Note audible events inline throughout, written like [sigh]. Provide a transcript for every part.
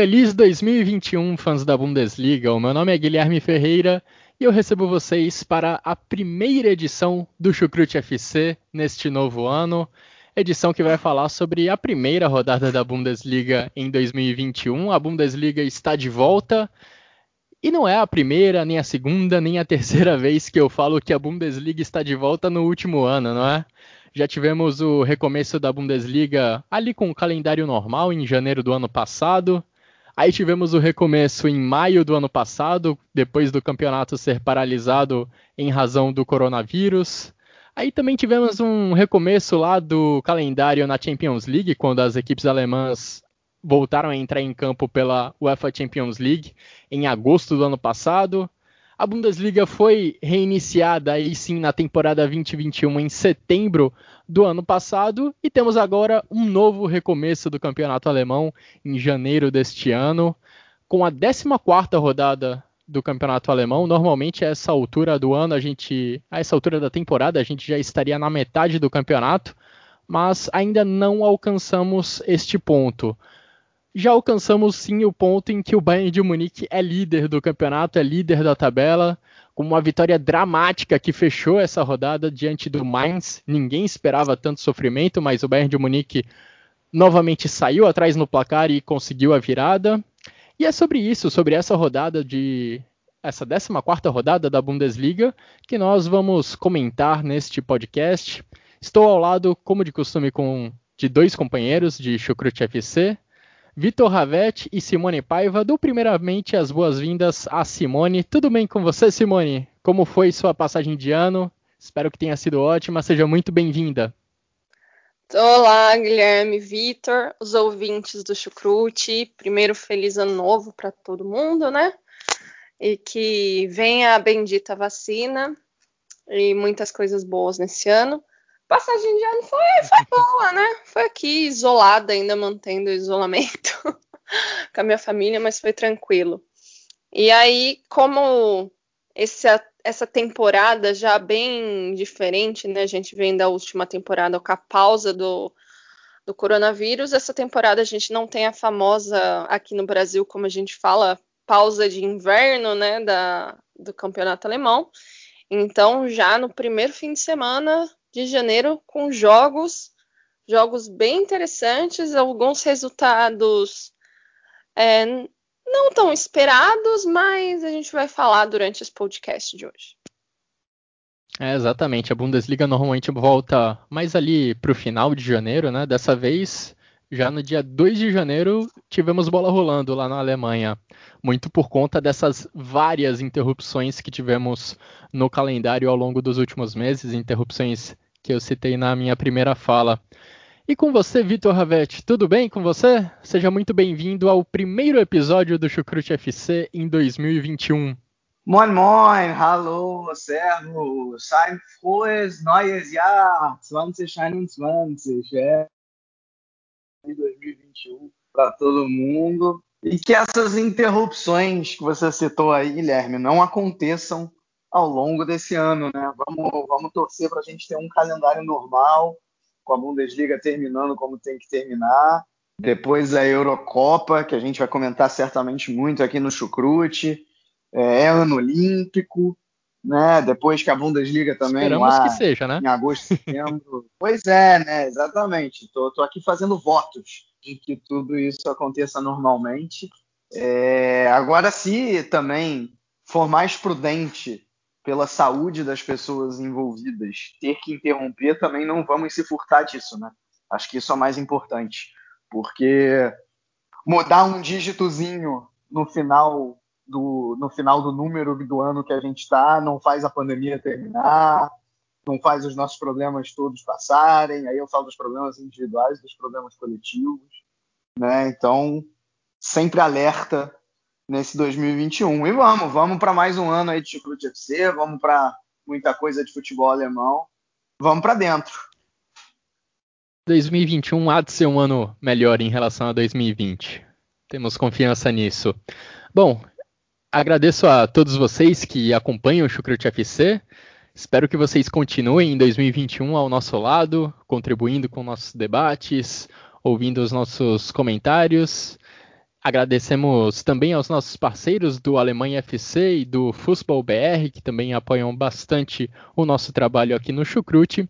Feliz 2021, fãs da Bundesliga. O meu nome é Guilherme Ferreira e eu recebo vocês para a primeira edição do Chucrute FC neste novo ano. Edição que vai falar sobre a primeira rodada da Bundesliga em 2021. A Bundesliga está de volta. E não é a primeira, nem a segunda, nem a terceira [laughs] vez que eu falo que a Bundesliga está de volta no último ano, não é? Já tivemos o recomeço da Bundesliga ali com o calendário normal em janeiro do ano passado. Aí tivemos o recomeço em maio do ano passado, depois do campeonato ser paralisado em razão do coronavírus. Aí também tivemos um recomeço lá do calendário na Champions League, quando as equipes alemãs voltaram a entrar em campo pela UEFA Champions League em agosto do ano passado. A Bundesliga foi reiniciada aí sim na temporada 2021 em setembro do ano passado e temos agora um novo recomeço do campeonato alemão em janeiro deste ano, com a 14ª rodada do campeonato alemão. Normalmente a essa altura do ano, a gente, a essa altura da temporada, a gente já estaria na metade do campeonato, mas ainda não alcançamos este ponto já alcançamos sim o ponto em que o Bayern de Munique é líder do campeonato, é líder da tabela, com uma vitória dramática que fechou essa rodada diante do Mainz. Ninguém esperava tanto sofrimento, mas o Bayern de Munique novamente saiu atrás no placar e conseguiu a virada. E é sobre isso, sobre essa rodada de essa 14ª rodada da Bundesliga que nós vamos comentar neste podcast. Estou ao lado, como de costume, com de dois companheiros de Chucrute FC. Vitor Ravetti e Simone Paiva. Dou primeiramente as boas-vindas a Simone. Tudo bem com você, Simone? Como foi sua passagem de ano? Espero que tenha sido ótima. Seja muito bem-vinda. Olá, Guilherme, Vitor, os ouvintes do Chucrute. Primeiro, feliz ano novo para todo mundo, né? E que venha a bendita vacina e muitas coisas boas nesse ano passagem de ano foi, foi boa, né? Foi aqui isolada, ainda mantendo o isolamento [laughs] com a minha família, mas foi tranquilo. E aí, como esse, essa temporada já bem diferente, né? A gente vem da última temporada com a pausa do, do coronavírus. Essa temporada a gente não tem a famosa aqui no Brasil, como a gente fala, pausa de inverno, né? Da, do campeonato alemão. Então, já no primeiro fim de semana, de janeiro com jogos, jogos bem interessantes, alguns resultados é, não tão esperados, mas a gente vai falar durante esse podcast de hoje. É, exatamente. A Bundesliga normalmente volta mais ali para o final de janeiro, né? Dessa vez, já no dia 2 de janeiro, tivemos bola rolando lá na Alemanha. Muito por conta dessas várias interrupções que tivemos no calendário ao longo dos últimos meses interrupções que eu citei na minha primeira fala. E com você, Vitor Ravetti, tudo bem com você? Seja muito bem-vindo ao primeiro episódio do Chucrute FC em 2021. Moin, moin, hallo, servus, ein frohes neues Jahr 2021, é 2021 para todo mundo. E que essas interrupções que você citou aí, Guilherme, não aconteçam ao longo desse ano, né? Vamos, vamos torcer para a gente ter um calendário normal, com a Bundesliga terminando como tem que terminar. Depois a Eurocopa, que a gente vai comentar certamente muito aqui no Chucrute. É, é ano olímpico, né? Depois que a Bundesliga também. Esperamos lá, que seja, né? Em agosto, setembro. [laughs] pois é, né? Exatamente. Tô, tô aqui fazendo votos de que tudo isso aconteça normalmente. É, agora, se também for mais prudente pela saúde das pessoas envolvidas, ter que interromper, também não vamos se furtar disso, né? Acho que isso é o mais importante, porque mudar um dígitozinho no final do, no final do número do ano que a gente está, não faz a pandemia terminar, não faz os nossos problemas todos passarem. Aí eu falo dos problemas individuais, dos problemas coletivos, né? Então, sempre alerta nesse 2021. E vamos, vamos para mais um ano aí de Chucrute FC, vamos para muita coisa de futebol alemão. Vamos para dentro. 2021 há de ser um ano melhor em relação a 2020. Temos confiança nisso. Bom, agradeço a todos vocês que acompanham o Chucrute FC. Espero que vocês continuem em 2021 ao nosso lado, contribuindo com nossos debates, ouvindo os nossos comentários. Agradecemos também aos nossos parceiros do Alemanha FC e do Fußball BR, que também apoiam bastante o nosso trabalho aqui no Chucrute.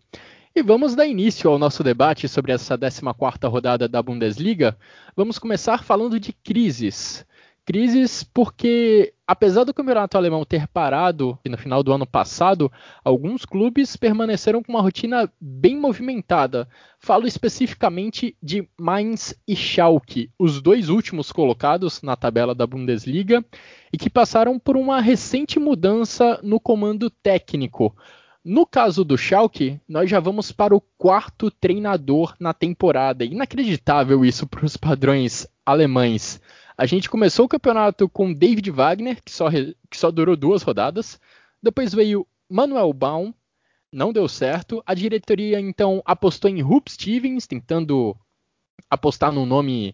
E vamos dar início ao nosso debate sobre essa 14ª rodada da Bundesliga. Vamos começar falando de crises crises porque, apesar do campeonato alemão ter parado no final do ano passado, alguns clubes permaneceram com uma rotina bem movimentada. Falo especificamente de Mainz e Schalke, os dois últimos colocados na tabela da Bundesliga e que passaram por uma recente mudança no comando técnico. No caso do Schalke, nós já vamos para o quarto treinador na temporada. Inacreditável isso para os padrões alemães. A gente começou o campeonato com David Wagner, que só, que só durou duas rodadas. Depois veio Manuel Baum, não deu certo. A diretoria então apostou em Rup Stevens, tentando apostar num nome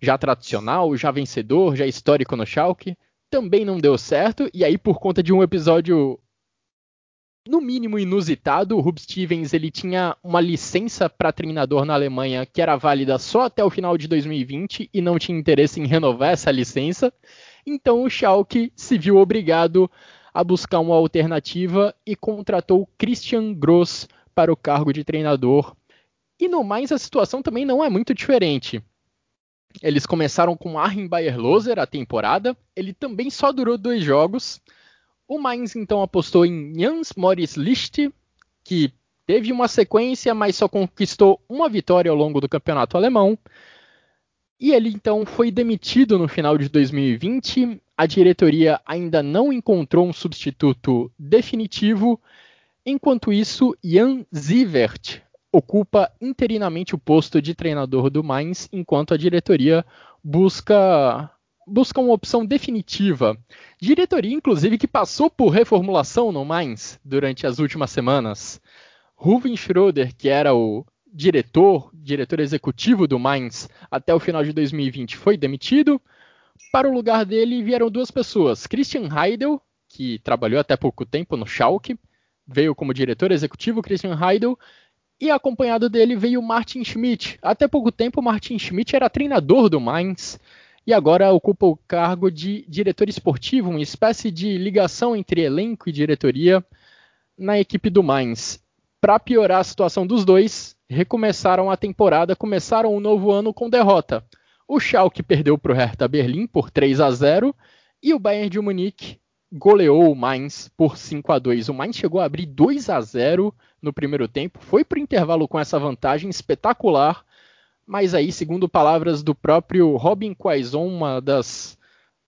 já tradicional, já vencedor, já histórico no Schalke. Também não deu certo. E aí, por conta de um episódio no mínimo inusitado. O Rub Stevens ele tinha uma licença para treinador na Alemanha que era válida só até o final de 2020 e não tinha interesse em renovar essa licença. Então o Schalke se viu obrigado a buscar uma alternativa e contratou Christian Gross para o cargo de treinador. E no mais a situação também não é muito diferente. Eles começaram com Arjen Bayer-Loser a temporada, ele também só durou dois jogos. O Mainz então apostou em Jans Moritz Licht, que teve uma sequência, mas só conquistou uma vitória ao longo do campeonato alemão. E ele então foi demitido no final de 2020. A diretoria ainda não encontrou um substituto definitivo. Enquanto isso, Jan Sievert ocupa interinamente o posto de treinador do Mainz, enquanto a diretoria busca busca uma opção definitiva. Diretoria, inclusive, que passou por reformulação no Mainz durante as últimas semanas. Ruven Schroeder, que era o diretor, diretor executivo do Mainz até o final de 2020, foi demitido. Para o lugar dele vieram duas pessoas: Christian Heidel, que trabalhou até pouco tempo no Schalke, veio como diretor executivo Christian Heidel, e acompanhado dele veio Martin Schmidt. Até pouco tempo, Martin Schmidt era treinador do Mainz e agora ocupa o cargo de diretor esportivo, uma espécie de ligação entre elenco e diretoria na equipe do Mainz. Para piorar a situação dos dois, recomeçaram a temporada, começaram o novo ano com derrota. O Schalke perdeu para o Hertha Berlim por 3 a 0 e o Bayern de Munique goleou o Mainz por 5 a 2. O Mainz chegou a abrir 2 a 0 no primeiro tempo, foi para o intervalo com essa vantagem espetacular mas aí, segundo palavras do próprio Robin Quaison, uma das,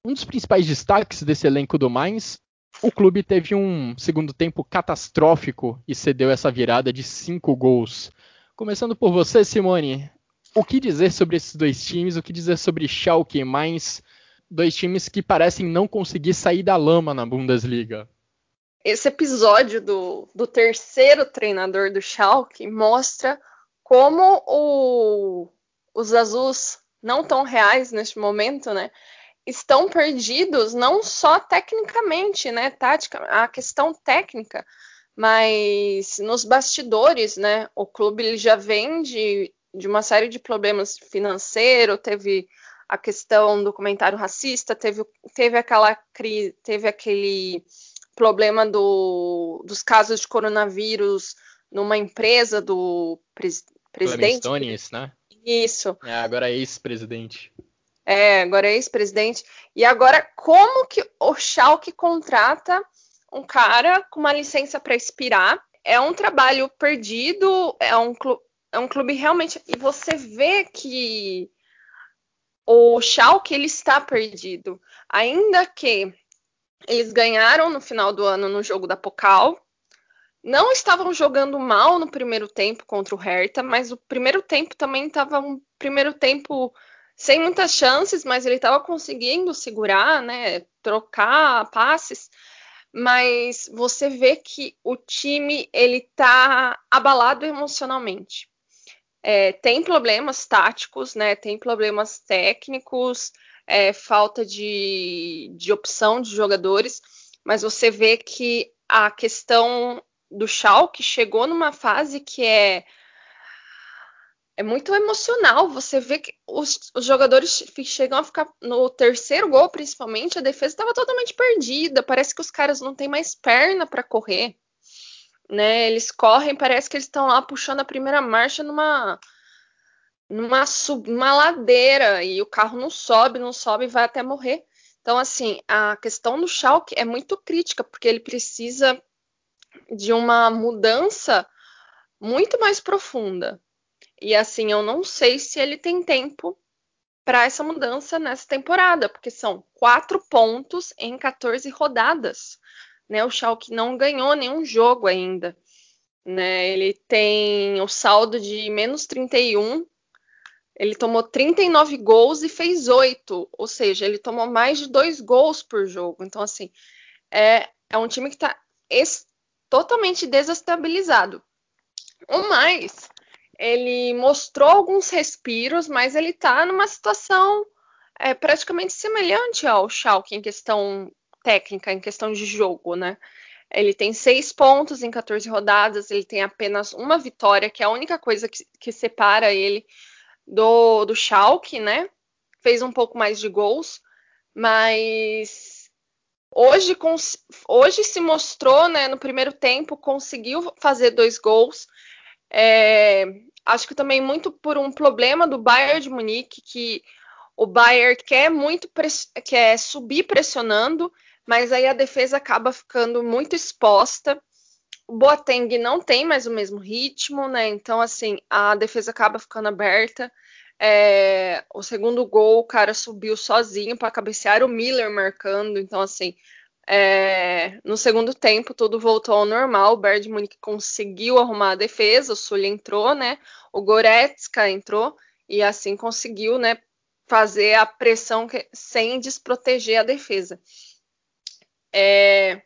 um dos principais destaques desse elenco do Mainz, o clube teve um segundo tempo catastrófico e cedeu essa virada de cinco gols. Começando por você, Simone, o que dizer sobre esses dois times? O que dizer sobre Schalke e Mainz? Dois times que parecem não conseguir sair da lama na Bundesliga. Esse episódio do, do terceiro treinador do Schalke mostra como o, os azuis não tão reais neste momento, né? Estão perdidos não só tecnicamente, né? Tática, a questão técnica, mas nos bastidores, né? O clube já vem de, de uma série de problemas financeiros, teve a questão do comentário racista, teve, teve aquela teve aquele problema do, dos casos de coronavírus numa empresa do presidente. Stones, né? Isso. É, agora é ex-presidente. É, agora é ex-presidente. E agora, como que o Schalke contrata um cara com uma licença para expirar? É um trabalho perdido, é um, clube, é um clube realmente. E você vê que o Schalke ele está perdido. Ainda que eles ganharam no final do ano no jogo da Pokal, não estavam jogando mal no primeiro tempo contra o Hertha, mas o primeiro tempo também estava um primeiro tempo sem muitas chances, mas ele estava conseguindo segurar, né, trocar passes. Mas você vê que o time ele está abalado emocionalmente. É, tem problemas táticos, né? Tem problemas técnicos, é, falta de, de opção de jogadores, mas você vê que a questão do Schalke chegou numa fase que é é muito emocional. Você vê que os, os, jogadores chegam a ficar no terceiro gol, principalmente, a defesa estava totalmente perdida. Parece que os caras não têm mais perna para correr. Né? Eles correm, parece que eles estão lá puxando a primeira marcha numa numa sub, uma ladeira e o carro não sobe, não sobe vai até morrer. Então, assim, a questão do Schalke é muito crítica, porque ele precisa de uma mudança muito mais profunda. E assim, eu não sei se ele tem tempo para essa mudança nessa temporada, porque são quatro pontos em 14 rodadas. Né? O Schalke não ganhou nenhum jogo ainda. Né? Ele tem o saldo de menos 31. Ele tomou 39 gols e fez 8, ou seja, ele tomou mais de dois gols por jogo. Então, assim, é, é um time que está totalmente desestabilizado. O mais, ele mostrou alguns respiros, mas ele está numa situação é, praticamente semelhante ao Schalke em questão técnica, em questão de jogo, né? Ele tem seis pontos em 14 rodadas, ele tem apenas uma vitória, que é a única coisa que, que separa ele do, do Schalke, né? Fez um pouco mais de gols, mas hoje, hoje se mostrou, né, no primeiro tempo, conseguiu fazer dois gols, é, acho que também muito por um problema do Bayern de Munique, que o Bayern quer muito quer subir pressionando, mas aí a defesa acaba ficando muito exposta. O Boateng não tem mais o mesmo ritmo, né? Então, assim, a defesa acaba ficando aberta. É, o segundo gol, o cara subiu sozinho para cabecear o Miller marcando. Então, assim, é, no segundo tempo, tudo voltou ao normal. O Bayern de Munique conseguiu arrumar a defesa, o Sully entrou, né? O Goretzka entrou e assim conseguiu, né? Fazer a pressão que, sem desproteger a defesa. É,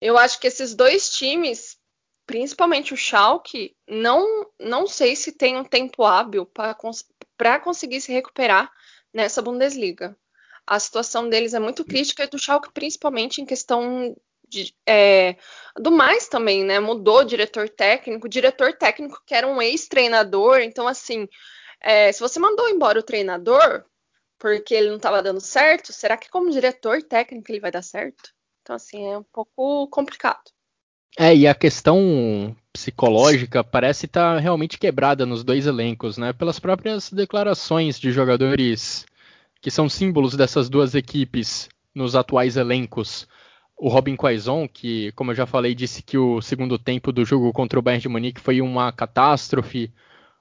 eu acho que esses dois times, principalmente o Schalke, não, não sei se tem um tempo hábil para cons conseguir se recuperar nessa Bundesliga a situação deles é muito crítica e do Schalke principalmente em questão de, é, do mais também, né? Mudou diretor técnico, diretor técnico que era um ex-treinador, então assim, é, se você mandou embora o treinador porque ele não estava dando certo, será que como diretor técnico ele vai dar certo? Então assim, é um pouco complicado. É, e a questão psicológica parece estar tá realmente quebrada nos dois elencos, né? Pelas próprias declarações de jogadores que são símbolos dessas duas equipes nos atuais elencos. O Robin Quaison, que, como eu já falei, disse que o segundo tempo do jogo contra o Bayern de Munique foi uma catástrofe.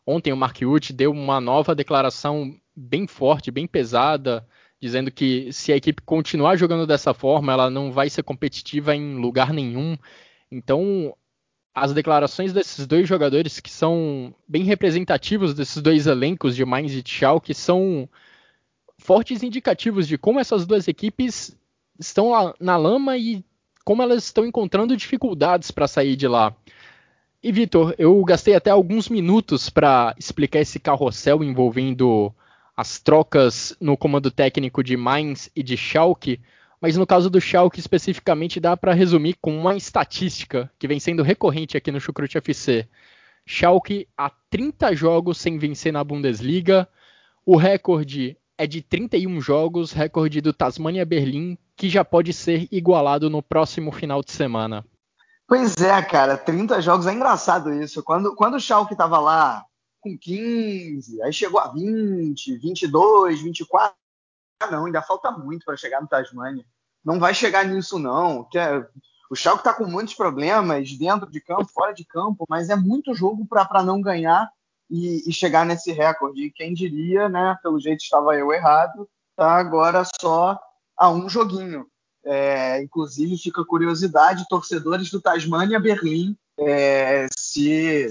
Ontem o Mark Uth deu uma nova declaração bem forte, bem pesada, dizendo que se a equipe continuar jogando dessa forma, ela não vai ser competitiva em lugar nenhum. Então, as declarações desses dois jogadores, que são bem representativos desses dois elencos de Mainz e Schalke, são fortes indicativos de como essas duas equipes estão lá na lama e como elas estão encontrando dificuldades para sair de lá. E Vitor, eu gastei até alguns minutos para explicar esse carrossel envolvendo as trocas no comando técnico de Mainz e de Schalke, mas no caso do Schalke especificamente dá para resumir com uma estatística que vem sendo recorrente aqui no Chucrute FC. Schalke há 30 jogos sem vencer na Bundesliga, o recorde é de 31 jogos, recorde do Tasmania Berlim, que já pode ser igualado no próximo final de semana. Pois é, cara, 30 jogos é engraçado isso. Quando, quando o Schalke estava lá com 15, aí chegou a 20, 22, 24, ah, não, ainda falta muito para chegar no Tasmania. Não vai chegar nisso não, é, o Schalke está com muitos problemas dentro de campo, fora de campo, mas é muito jogo para não ganhar e, e, chegar nesse recorde. E quem diria, né? Pelo jeito estava eu errado, tá agora só a um joguinho. É, inclusive, fica curiosidade: torcedores do Tasmania Berlim é, se,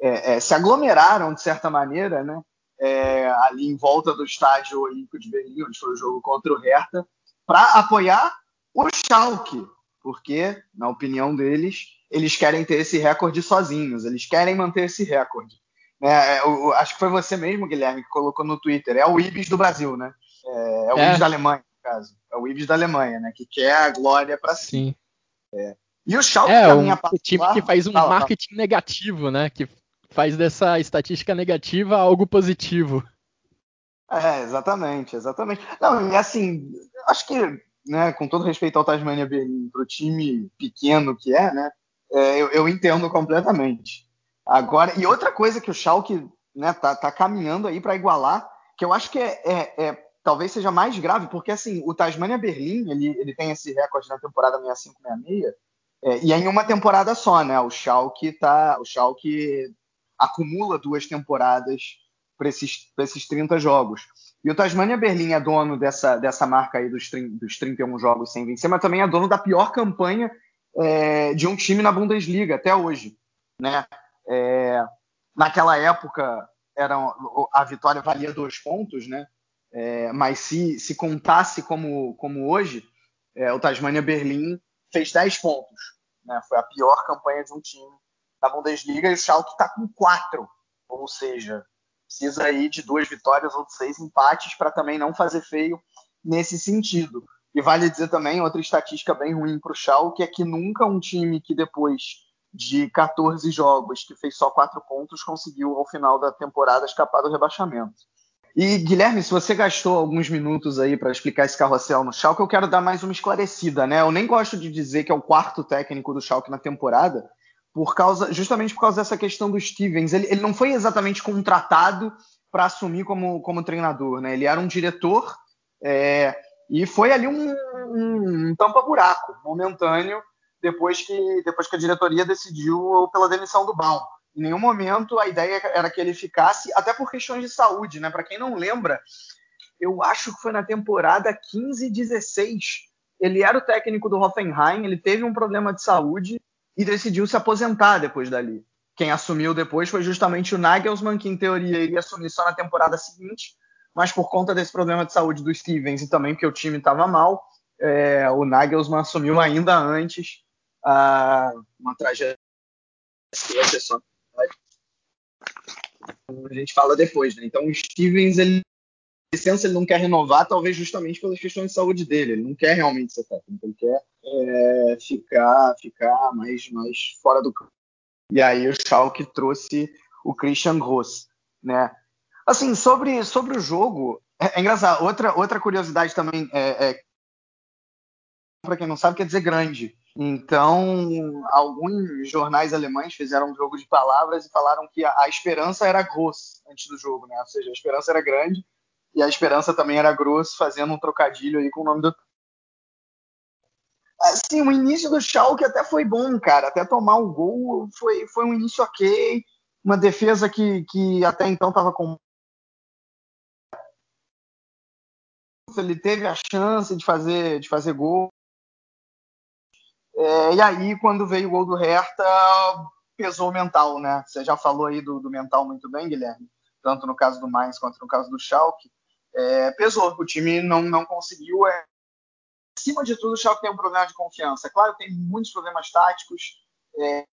é, é, se aglomeraram de certa maneira, né? É, ali em volta do estádio Olímpico de Berlim, onde foi o jogo contra o Hertha, para apoiar o Schalke, porque, na opinião deles, eles querem ter esse recorde sozinhos, eles querem manter esse recorde. É, eu, acho que foi você mesmo, Guilherme, que colocou no Twitter. É o Ibis do Brasil, né? É, é o Ibis da Alemanha, no caso. É o Ibis da Alemanha, né? Que quer a glória para si. É. E o Schalke é um, o time que faz um fala, marketing fala. negativo, né? Que faz dessa estatística negativa algo positivo. É, exatamente, exatamente. Não, e assim, acho que, né, com todo respeito ao Tasmania Berlim, para o time pequeno que é, né, é, eu, eu, entendo completamente. Agora, e outra coisa que o Schalke né, tá, tá caminhando aí para igualar, que eu acho que é, é, é, talvez seja mais grave, porque assim, o Tasmania Berlim, ele, ele tem esse recorde na temporada 65-66, é, e é em uma temporada só, né? O Schalke tá, o Schalke acumula duas temporadas para esses, esses 30 jogos. E o Tasmania Berlim é dono dessa, dessa marca aí dos, dos 31 jogos sem vencer, mas também é dono da pior campanha é, de um time na Bundesliga até hoje. Né? É, naquela época era, a vitória valia dois pontos, né? É, mas se, se contasse como, como hoje, é, o Tasmania Berlim fez 10 pontos. Né? Foi a pior campanha de um time da Bundesliga e o Schalke está com 4. Ou seja, precisa aí de duas vitórias ou seis empates para também não fazer feio nesse sentido. E vale dizer também, outra estatística bem ruim para o Schalke é que nunca um time que depois de 14 jogos, que fez só quatro pontos, conseguiu ao final da temporada escapar do rebaixamento. E Guilherme, se você gastou alguns minutos aí para explicar esse carrossel no Schalke, eu quero dar mais uma esclarecida, né? Eu nem gosto de dizer que é o quarto técnico do Schalke na temporada, por causa, justamente por causa dessa questão do Stevens. Ele, ele não foi exatamente contratado para assumir como, como treinador, né? Ele era um diretor é, e foi ali um, um, um tampa-buraco momentâneo depois que, depois que a diretoria decidiu pela demissão do Baum. Em nenhum momento a ideia era que ele ficasse, até por questões de saúde, né? Para quem não lembra, eu acho que foi na temporada 15 16. Ele era o técnico do Hoffenheim, ele teve um problema de saúde e decidiu se aposentar depois dali. Quem assumiu depois foi justamente o Nagelsmann, que em teoria iria assumir só na temporada seguinte, mas por conta desse problema de saúde do Stevens e também porque o time estava mal, é, o Nagelsmann assumiu ainda antes a, uma tragédia. A gente fala depois, né? Então o Stevens, ele, licença, ele não quer renovar, talvez justamente pelas questões de saúde dele. Ele não quer realmente ser técnico, ele quer é, ficar, ficar mais, mais fora do campo. E aí o Schalke trouxe o Christian Gross, né? Assim, sobre, sobre o jogo, é, é engraçado. Outra, outra curiosidade também, é, é para quem não sabe, quer dizer grande. Então, alguns jornais alemães fizeram um jogo de palavras e falaram que a, a esperança era gross antes do jogo, né? Ou seja, a esperança era grande e a esperança também era gross, fazendo um trocadilho aí com o nome do assim, o início do Schalke até foi bom, cara. Até tomar o gol foi, foi um início ok. Uma defesa que, que até então estava com. Ele teve a chance de fazer, de fazer gol. É, e aí, quando veio o gol do Hertha, pesou o mental, né? Você já falou aí do, do mental muito bem, Guilherme. Tanto no caso do Mainz quanto no caso do Schalke. É, pesou. O time não, não conseguiu é, acima de tudo, o Schalke tem um problema de confiança. Claro, tem muitos problemas táticos, é,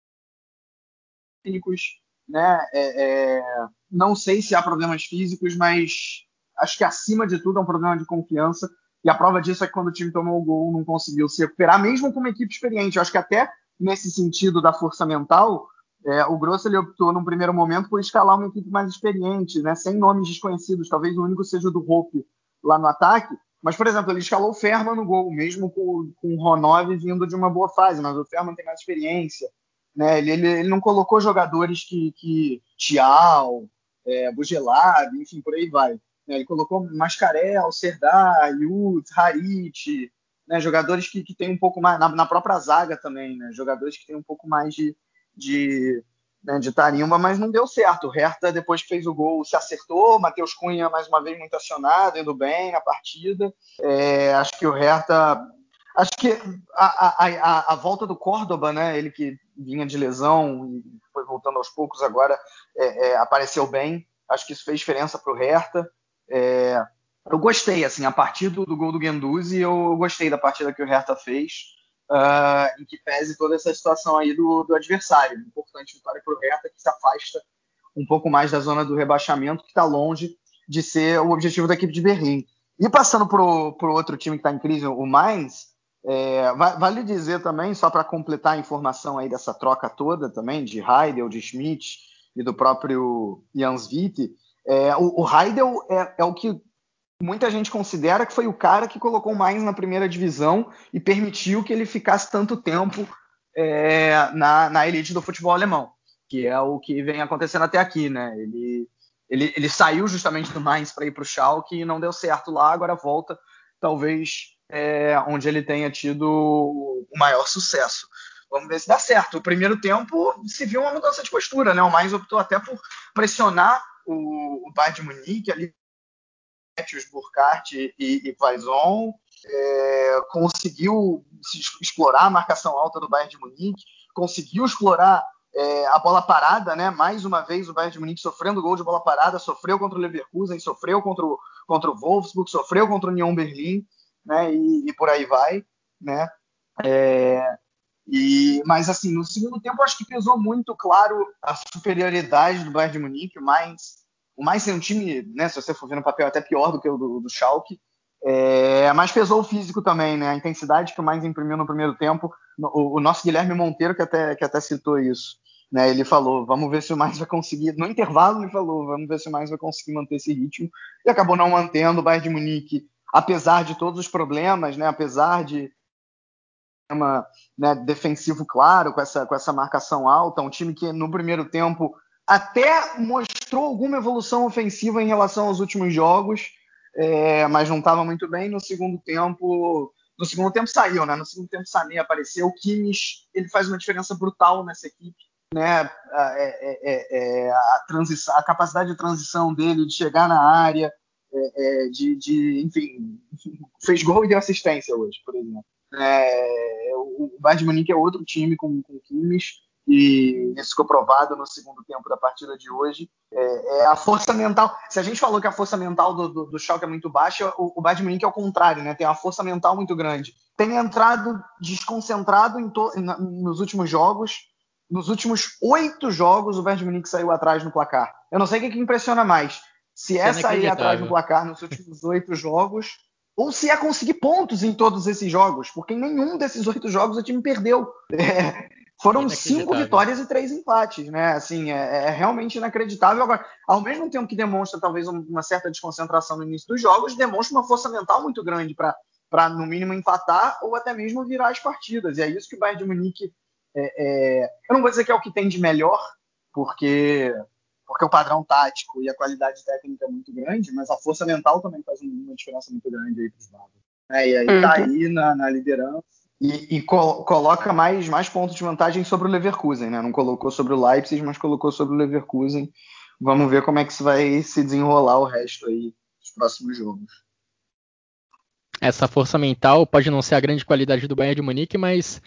técnicos, né? É, é, não sei se há problemas físicos, mas acho que acima de tudo é um problema de confiança. E a prova disso é que quando o time tomou o gol, não conseguiu se recuperar, mesmo com uma equipe experiente. Eu acho que até nesse sentido da força mental, é, o Grosso ele optou num primeiro momento por escalar uma equipe mais experiente, né, sem nomes desconhecidos. Talvez o único seja o do Hope lá no ataque, mas, por exemplo, ele escalou o Ferman no gol, mesmo com, com o Ronov vindo de uma boa fase, mas o Ferman tem mais experiência. Né? Ele, ele, ele não colocou jogadores que, que Tial, é, Bugelab, enfim, por aí vai. Né? Ele colocou Mascarel, Serdar, Yut, Harit, né? jogadores que, que têm um pouco mais, na, na, própria zaga também, né? jogadores que têm um pouco mais de, de, né, de tarimba, mas não deu certo. O Hertha, depois fez o gol, se acertou. Matheus Cunha, mais uma vez, muito acionado, indo bem na partida. É, acho que o Hertha. Acho que a, a, a, a, volta do Córdoba, né, ele que vinha de lesão e foi voltando aos poucos agora, é, é, apareceu bem. Acho que isso fez diferença para o Hertha. É, eu gostei, assim, a partir do, do gol do Guendouzi, eu gostei da partida que o Hertha fez uh, em que pese toda essa situação aí do, do adversário. Importante vitória para o Hertha, que se afasta um pouco mais da zona do rebaixamento, que está longe de ser o objetivo da equipe de Berlim. E passando para o outro time que está em crise, o Mainz, é, vale dizer também, só para completar a informação aí dessa troca toda também, de Heidel, de Schmidt e do próprio Jans Witte, é, o, o Heidel é, é, o que muita gente considera que foi o cara que colocou o Mainz na primeira divisão e permitiu que ele ficasse tanto tempo é, na, na elite do futebol alemão, que é o que vem acontecendo até aqui, né? Ele, ele, ele saiu justamente do Mainz para ir para o Schalke e não deu certo lá, agora volta, talvez é, onde ele tenha tido o maior sucesso. Vamos ver se dá certo. O primeiro tempo se viu uma mudança de postura, né? O Mainz optou até por pressionar o, o Bayern de Munique ali Matthews, Burkhardt e, e Vaison, é, conseguiu explorar a marcação alta do Bayern de Munique, conseguiu explorar é, a bola parada, né? Mais uma vez o Bayern de Munique sofrendo gol de bola parada, sofreu contra o Leverkusen, sofreu contra o, contra o Wolfsburg, sofreu contra o Union Berlim, né? E, e por aí vai, né? É, e, mas assim, no segundo tempo acho que pesou muito, claro, a superioridade do Bayern de Munique, mas o mais é um time, né, se você for ver no papel, até pior do que o do, do Schalke. É, mas pesou o físico também, né? A intensidade que o mais imprimiu no primeiro tempo. O, o, nosso Guilherme Monteiro, que até, que até citou isso, né? Ele falou: vamos ver se o mais vai conseguir. No intervalo, ele falou: vamos ver se o mais vai conseguir manter esse ritmo. E acabou não mantendo. O Bayern de Munique, apesar de todos os problemas, né? Apesar de uma né, defensivo claro, com essa, com essa marcação alta, um time que no primeiro tempo até mostrou alguma evolução ofensiva em relação aos últimos jogos, é, mas não estava muito bem. No segundo tempo, no segundo tempo saiu, né? No segundo tempo Sané apareceu. O Kimmich, ele faz uma diferença brutal nessa equipe, né? É, é, é a, transição, a capacidade de transição dele, de chegar na área, é, é, de, de, enfim, [laughs] fez gol e deu assistência hoje, por exemplo. o Bayern de Munique é outro time com, com Kimmich e isso ficou provado no segundo tempo da partida de hoje. É, é a força mental. Se a gente falou que a força mental do, do, do Schalke é muito baixa, o, o Bayern Munique é o contrário, né? Tem uma força mental muito grande. Tem entrado desconcentrado to, nos últimos jogos. Nos últimos oito jogos, o Bayern Munique saiu atrás no placar. Eu não sei o que, que impressiona mais. Se é sair atrás no placar nos últimos oito jogos, ou se é conseguir pontos em todos esses jogos, porque em nenhum desses oito jogos o time perdeu. É, foram cinco vitórias e três empates, né? Assim, é, é, realmente inacreditável. Agora, ao mesmo tempo que demonstra talvez uma certa desconcentração no início dos jogos, demonstra uma força mental muito grande para, no mínimo, empatar ou até mesmo virar as partidas. E é isso que o Bayern de Munique. É, é, eu não vou dizer que é o que tem de melhor, porque, porque o padrão tático e a qualidade técnica é muito grande, mas a força mental também faz uma diferença muito grande aí para os lados. É, e aí tá uhum. tá aí na, na liderança e, e co coloca mais, mais pontos de vantagem sobre o Leverkusen, né? Não colocou sobre o Leipzig, mas colocou sobre o Leverkusen. Vamos ver como é que vai se desenrolar o resto aí dos próximos jogos. Essa força mental pode não ser a grande qualidade do Bayern de Munique, mas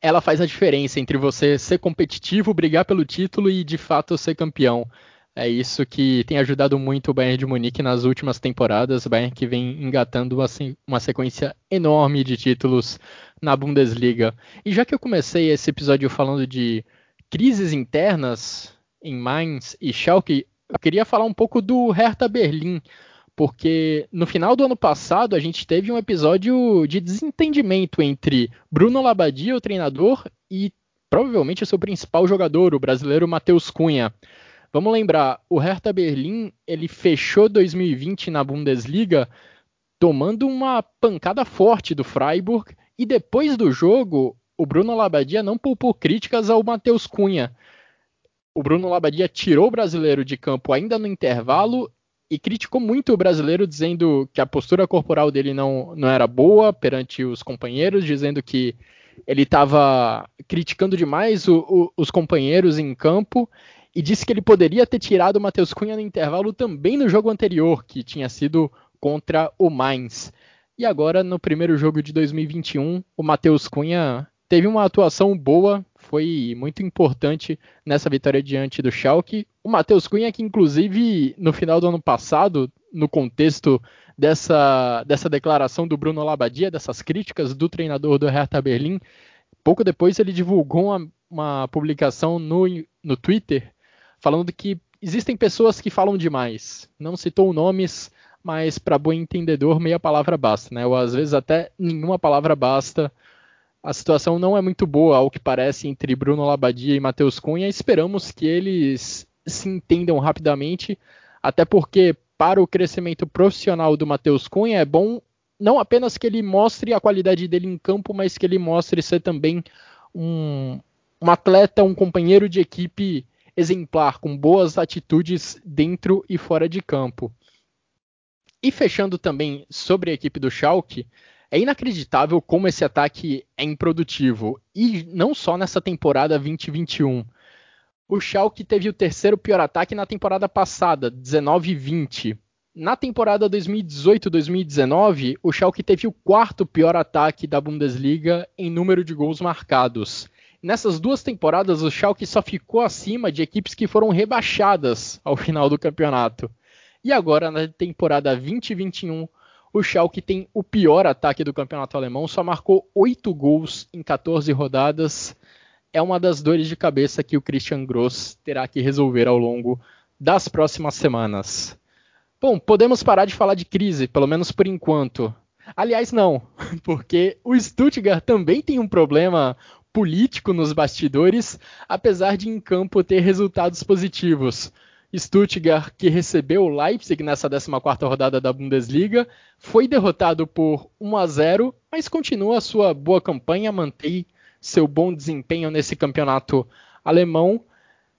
ela faz a diferença entre você ser competitivo, brigar pelo título e de fato ser campeão. É isso que tem ajudado muito o Bayern de Munique nas últimas temporadas. O Bayern que vem engatando assim, uma sequência enorme de títulos na Bundesliga. E já que eu comecei esse episódio falando de crises internas em Mainz e Schalke, eu queria falar um pouco do Hertha Berlim, porque no final do ano passado a gente teve um episódio de desentendimento entre Bruno Labbadia, o treinador, e provavelmente o seu principal jogador, o brasileiro Matheus Cunha. Vamos lembrar, o Hertha Berlim ele fechou 2020 na Bundesliga tomando uma pancada forte do Freiburg e depois do jogo o Bruno Labadia não poupou críticas ao Matheus Cunha. O Bruno Labadia tirou o brasileiro de campo ainda no intervalo e criticou muito o brasileiro, dizendo que a postura corporal dele não, não era boa perante os companheiros, dizendo que ele estava criticando demais o, o, os companheiros em campo e disse que ele poderia ter tirado o Matheus Cunha no intervalo também no jogo anterior, que tinha sido contra o Mainz. E agora, no primeiro jogo de 2021, o Matheus Cunha teve uma atuação boa, foi muito importante nessa vitória diante do Schalke. O Matheus Cunha, que inclusive no final do ano passado, no contexto dessa, dessa declaração do Bruno Labadia, dessas críticas do treinador do Hertha Berlim, pouco depois ele divulgou uma, uma publicação no, no Twitter falando que existem pessoas que falam demais. Não citou nomes, mas para bom entendedor, meia palavra basta, né? Ou às vezes até nenhuma palavra basta. A situação não é muito boa, ao que parece, entre Bruno Labadia e Matheus Cunha. Esperamos que eles se entendam rapidamente, até porque para o crescimento profissional do Matheus Cunha é bom não apenas que ele mostre a qualidade dele em campo, mas que ele mostre ser também um, um atleta, um companheiro de equipe exemplar, com boas atitudes dentro e fora de campo. E fechando também sobre a equipe do Schalke, é inacreditável como esse ataque é improdutivo, e não só nessa temporada 2021. O Schalke teve o terceiro pior ataque na temporada passada, 19-20. Na temporada 2018-2019, o Schalke teve o quarto pior ataque da Bundesliga em número de gols marcados. Nessas duas temporadas, o Schalke só ficou acima de equipes que foram rebaixadas ao final do campeonato. E agora, na temporada 2021, o Schalke tem o pior ataque do campeonato alemão, só marcou 8 gols em 14 rodadas. É uma das dores de cabeça que o Christian Gross terá que resolver ao longo das próximas semanas. Bom, podemos parar de falar de crise, pelo menos por enquanto. Aliás, não, [laughs] porque o Stuttgart também tem um problema político nos bastidores, apesar de em campo ter resultados positivos. Stuttgart, que recebeu o Leipzig nessa 14ª rodada da Bundesliga, foi derrotado por 1 a 0, mas continua a sua boa campanha, mantém seu bom desempenho nesse campeonato alemão.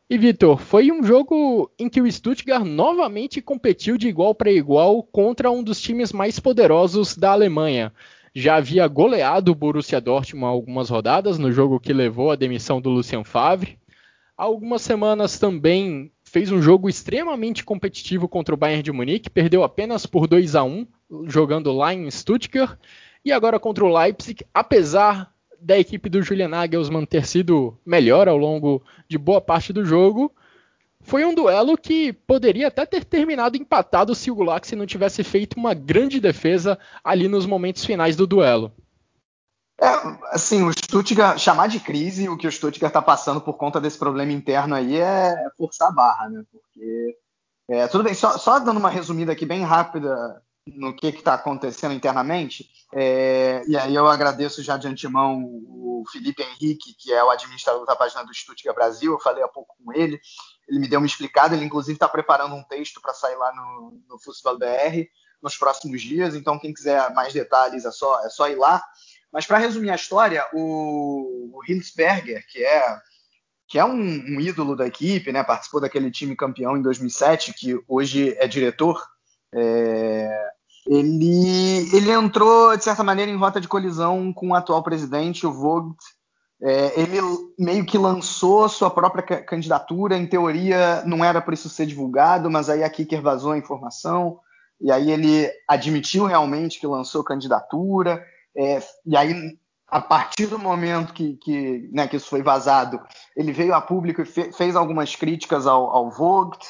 E Vitor, foi um jogo em que o Stuttgart novamente competiu de igual para igual contra um dos times mais poderosos da Alemanha já havia goleado o Borussia Dortmund algumas rodadas, no jogo que levou à demissão do Lucien Favre. Há algumas semanas também fez um jogo extremamente competitivo contra o Bayern de Munique, perdeu apenas por 2 a 1 jogando lá em Stuttgart. E agora contra o Leipzig, apesar da equipe do Julian Nagelsmann ter sido melhor ao longo de boa parte do jogo, foi um duelo que poderia até ter terminado empatado se o Gulaxi não tivesse feito uma grande defesa ali nos momentos finais do duelo. É, assim, o Stuttgart, chamar de crise o que o Stuttgart está passando por conta desse problema interno aí é forçar a barra, né? Porque, é, tudo bem, só, só dando uma resumida aqui bem rápida no que está acontecendo internamente, é, e aí eu agradeço já de antemão o Felipe Henrique, que é o administrador da página do Stuttgart Brasil, eu falei há pouco com ele, ele me deu uma explicada, ele inclusive está preparando um texto para sair lá no, no Futsal BR nos próximos dias, então quem quiser mais detalhes é só, é só ir lá. Mas para resumir a história, o, o que é que é um, um, ídolo da equipe, né? Participou daquele time campeão em 2007, que hoje é diretor. É, ele, ele entrou de certa maneira em rota de colisão com o atual presidente, o Vogt, é, ele meio que lançou sua própria candidatura, em teoria não era para isso ser divulgado, mas aí a Kicker vazou a informação, e aí ele admitiu realmente que lançou candidatura, é, e aí a partir do momento que, que, né, que, isso foi vazado, ele veio a público e fe, fez algumas críticas ao, ao Vogt,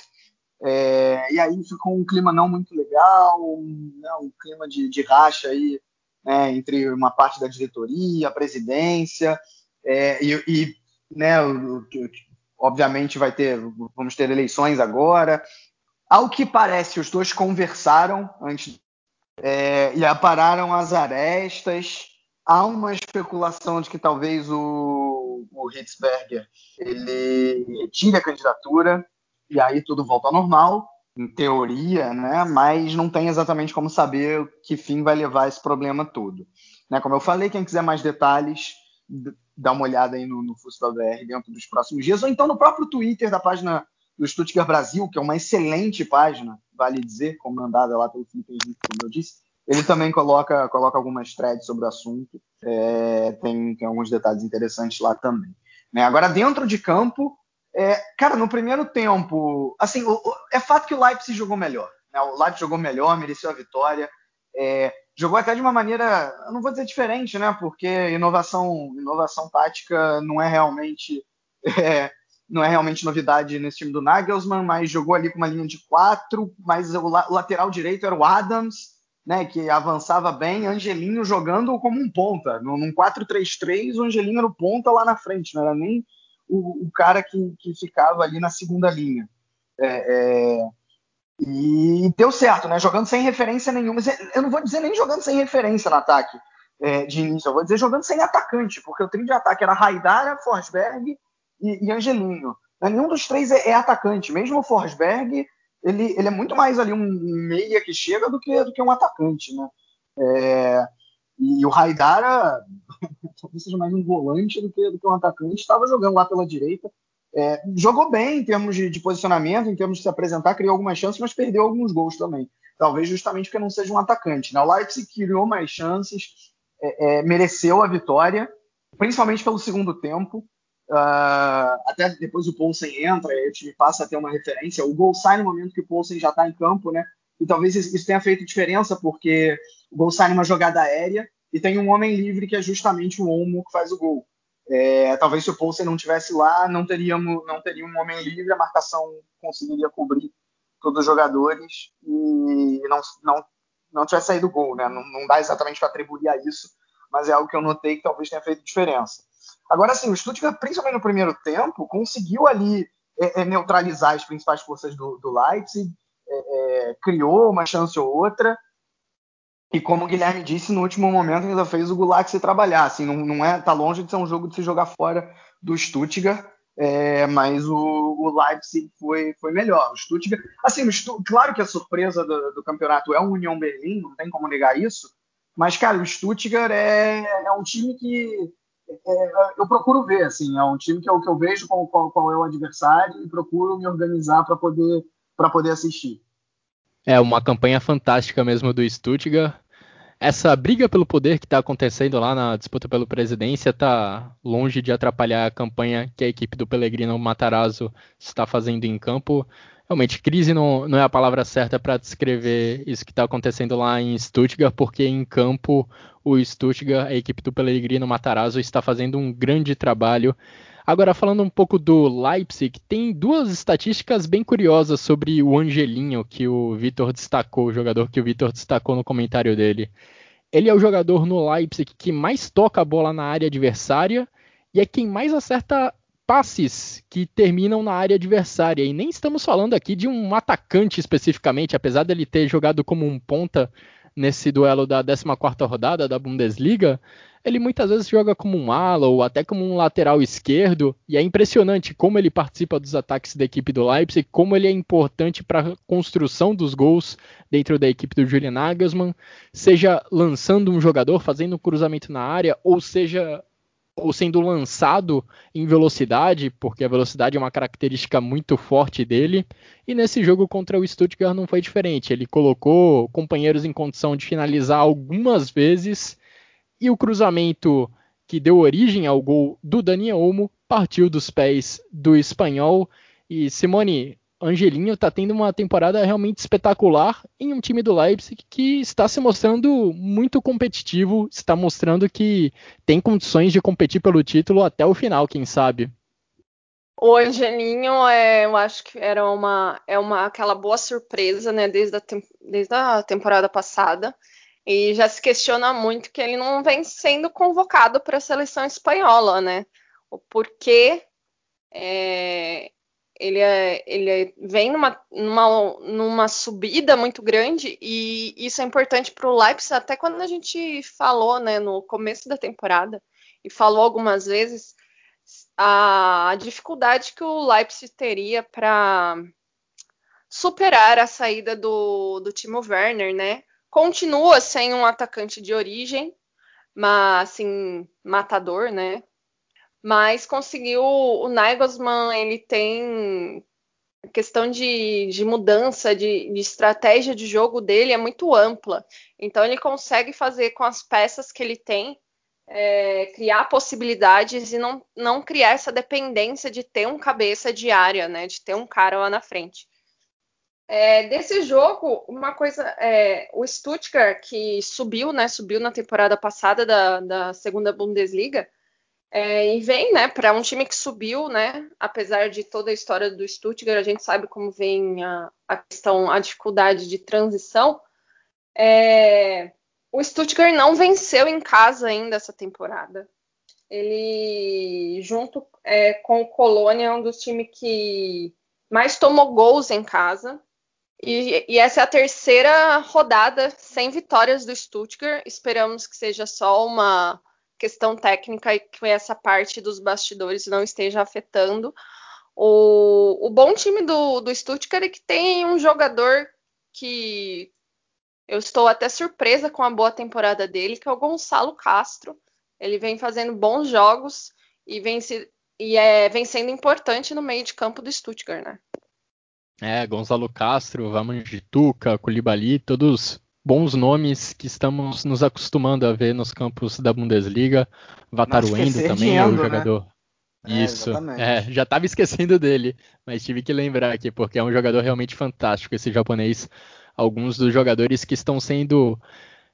é, e aí ficou um clima não muito legal, um, né, um clima de, de racha aí, né, entre uma parte da diretoria, a presidência, é, e, e né, obviamente vai ter, vamos ter eleições agora. Ao que parece, os dois conversaram antes é, e apararam as arestas. Há uma especulação de que talvez o, o Hitzberger ele retire a candidatura e aí tudo volta ao normal, em teoria, né? Mas não tem exatamente como saber que fim vai levar esse problema todo. Né? Como eu falei, quem quiser mais detalhes, dar uma olhada aí no, no Futsal BR dentro dos próximos dias, ou então no próprio Twitter da página do Stuttgart Brasil, que é uma excelente página, vale dizer, comandada lá pelo Felipe Henrique, como eu disse. Ele também coloca, coloca algumas threads sobre o assunto. É, tem, tem alguns detalhes interessantes lá também. Né? Agora, dentro de campo, é, cara, no primeiro tempo, assim, o, o, é fato que o Leipzig jogou melhor. Né? O Leipzig jogou melhor, mereceu a vitória. É, jogou até de uma maneira, não vou dizer diferente, né? Porque inovação, inovação tática não é realmente [laughs] é, não é realmente novidade nesse time do Nagelsmann, mas jogou ali com uma linha de quatro, mas o, la o lateral direito era o Adams, né? Que avançava bem, Angelinho jogando como um ponta, num 4-3-3, o Angelinho era o ponta lá na frente, não era nem o, o cara que, que ficava ali na segunda linha. É, é, e deu certo, né? Jogando sem referência nenhuma. Eu não vou dizer nem jogando sem referência no ataque é, de início, eu vou dizer jogando sem atacante, porque o trio de ataque era Raidara, Forsberg e, e Angelinho. Né? Nenhum dos três é, é, atacante. Mesmo o Forsberg, ele, ele é muito mais ali um meia que chega do que, do que um atacante, né? É, e o Raidara, [laughs] talvez seja mais um volante do que, do que um atacante, estava jogando lá pela direita. É, jogou bem em termos de, de, posicionamento, em termos de se apresentar, criou algumas chances, mas perdeu alguns gols também. Talvez justamente porque não seja um atacante. Né? O Leipzig criou mais chances, é, é, mereceu a vitória, principalmente pelo segundo tempo. Uh, até depois o Poulsen entra, o time passa a ter uma referência. O gol sai no momento que o Poulsen já está em campo, né? E talvez isso tenha feito diferença, porque o gol sai numa jogada aérea e tem um homem livre que é justamente o Olmo que faz o gol. É, talvez se o Poulsen não tivesse lá, não teríamos, não teria um homem livre, a marcação conseguiria cobrir todos os jogadores e não, não, não tivesse saído gol, né? Não, não dá exatamente para atribuir a isso, mas é algo que eu notei que talvez tenha feito diferença. Agora, sim, o Stuttgart, principalmente no primeiro tempo, conseguiu ali é, é, neutralizar as principais forças do, do Leipzig, é, é criou uma chance ou outra, e como o Guilherme disse, no último momento ainda fez o Gulak se trabalhar. Assim, não, não é, tá longe de ser um jogo de se jogar fora do Stuttgart, é, mas o, o, Leipzig foi, foi melhor. O Stuttgart, assim, o Stutt, claro que a surpresa do, do, campeonato é o União Berlim, não tem como negar isso. Mas, cara, o Stuttgart é, é um time que é, eu procuro ver, assim, é um time que eu, que eu vejo qual, qual, qual é o adversário e procuro me organizar para poder, poder assistir. É uma campanha fantástica mesmo do Stuttgart. Essa briga pelo poder que está acontecendo lá na disputa pela presidência está longe de atrapalhar a campanha que a equipe do Pellegrino Matarazzo está fazendo em campo. Realmente, crise não, não é a palavra certa para descrever isso que está acontecendo lá em Stuttgart, porque em campo o Stuttgart, a equipe do Pellegrino Matarazzo, está fazendo um grande trabalho Agora, falando um pouco do Leipzig, tem duas estatísticas bem curiosas sobre o Angelinho que o Vitor destacou, o jogador que o Vitor destacou no comentário dele. Ele é o jogador no Leipzig que mais toca a bola na área adversária e é quem mais acerta passes que terminam na área adversária. E nem estamos falando aqui de um atacante especificamente, apesar dele ter jogado como um ponta nesse duelo da 14ª rodada da Bundesliga, ele muitas vezes joga como um ala ou até como um lateral esquerdo, e é impressionante como ele participa dos ataques da equipe do Leipzig, como ele é importante para a construção dos gols dentro da equipe do Julian Nagelsmann, seja lançando um jogador, fazendo um cruzamento na área, ou seja ou sendo lançado em velocidade, porque a velocidade é uma característica muito forte dele. E nesse jogo contra o Stuttgart não foi diferente. Ele colocou companheiros em condição de finalizar algumas vezes e o cruzamento que deu origem ao gol do Dani Olmo partiu dos pés do espanhol. E Simone, Angelinho está tendo uma temporada realmente espetacular em um time do Leipzig que está se mostrando muito competitivo, está mostrando que tem condições de competir pelo título até o final, quem sabe. O Angelinho, é, eu acho que era uma, é uma aquela boa surpresa, né, desde a, desde a temporada passada. E já se questiona muito que ele não vem sendo convocado para a seleção espanhola, né? O porquê é, ele, é, ele é, vem numa, numa, numa subida muito grande e isso é importante para o Leipzig, até quando a gente falou né, no começo da temporada e falou algumas vezes a, a dificuldade que o Leipzig teria para superar a saída do, do Timo Werner, né? Continua sem um atacante de origem, mas assim, matador, né? Mas conseguiu o Nagelsmann, ele tem a questão de, de mudança, de, de, estratégia de jogo dele é muito ampla. Então ele consegue fazer com as peças que ele tem, é, criar possibilidades e não, não criar essa dependência de ter um cabeça de área, né? De ter um cara lá na frente. É, desse jogo, uma coisa, é, o Stuttgart que subiu, né? Subiu na temporada passada da, da segunda Bundesliga é, e vem, né, para um time que subiu, né, apesar de toda a história do Stuttgart, a gente sabe como vem a, a questão, a dificuldade de transição. É, o Stuttgart não venceu em casa ainda essa temporada. Ele, junto é, com o Colônia, é um dos times que mais tomou gols em casa. E, e, essa é a terceira rodada sem vitórias do Stuttgart. Esperamos que seja só uma questão técnica e que essa parte dos bastidores não esteja afetando. O, o bom time do, do Stuttgart é que tem um jogador que eu estou até surpresa com a boa temporada dele, que é o Gonçalo Castro. Ele vem fazendo bons jogos e vem, se, e é, vem sendo importante no meio de campo do Stuttgart, né? É, Gonçalo Castro, Vamanjituca, Koulibaly, todos bons nomes que estamos nos acostumando a ver nos campos da Bundesliga. Vataruendo também é o né? jogador. Né? Isso, é, é já estava esquecendo dele, mas tive que lembrar aqui, porque é um jogador realmente fantástico esse japonês. Alguns dos jogadores que estão sendo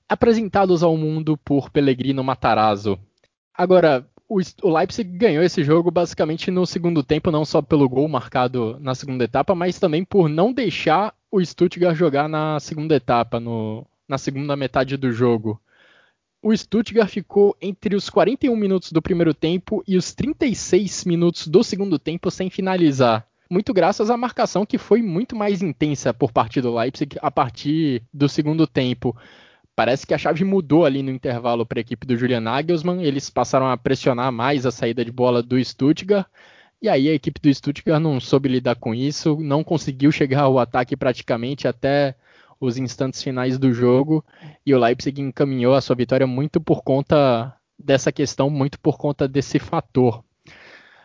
apresentados ao mundo por Pellegrino Matarazzo. Agora, o, Leipzig ganhou esse jogo basicamente no segundo tempo, não só pelo gol marcado na segunda etapa, mas também por não deixar o Stuttgart jogar na segunda etapa, no, na segunda metade do jogo. O Stuttgart ficou entre os 41 minutos do primeiro tempo e os 36 minutos do segundo tempo sem finalizar. Muito graças à marcação que foi muito mais intensa por parte do Leipzig a partir do segundo tempo. Parece que a chave mudou ali no intervalo para a equipe do Julian Nagelsmann. Eles passaram a pressionar mais a saída de bola do Stuttgart. E aí a equipe do Stuttgart não soube lidar com isso, não conseguiu chegar ao ataque praticamente até os instantes finais do jogo. E o Leipzig encaminhou a sua vitória muito por conta dessa questão, muito por conta desse fator.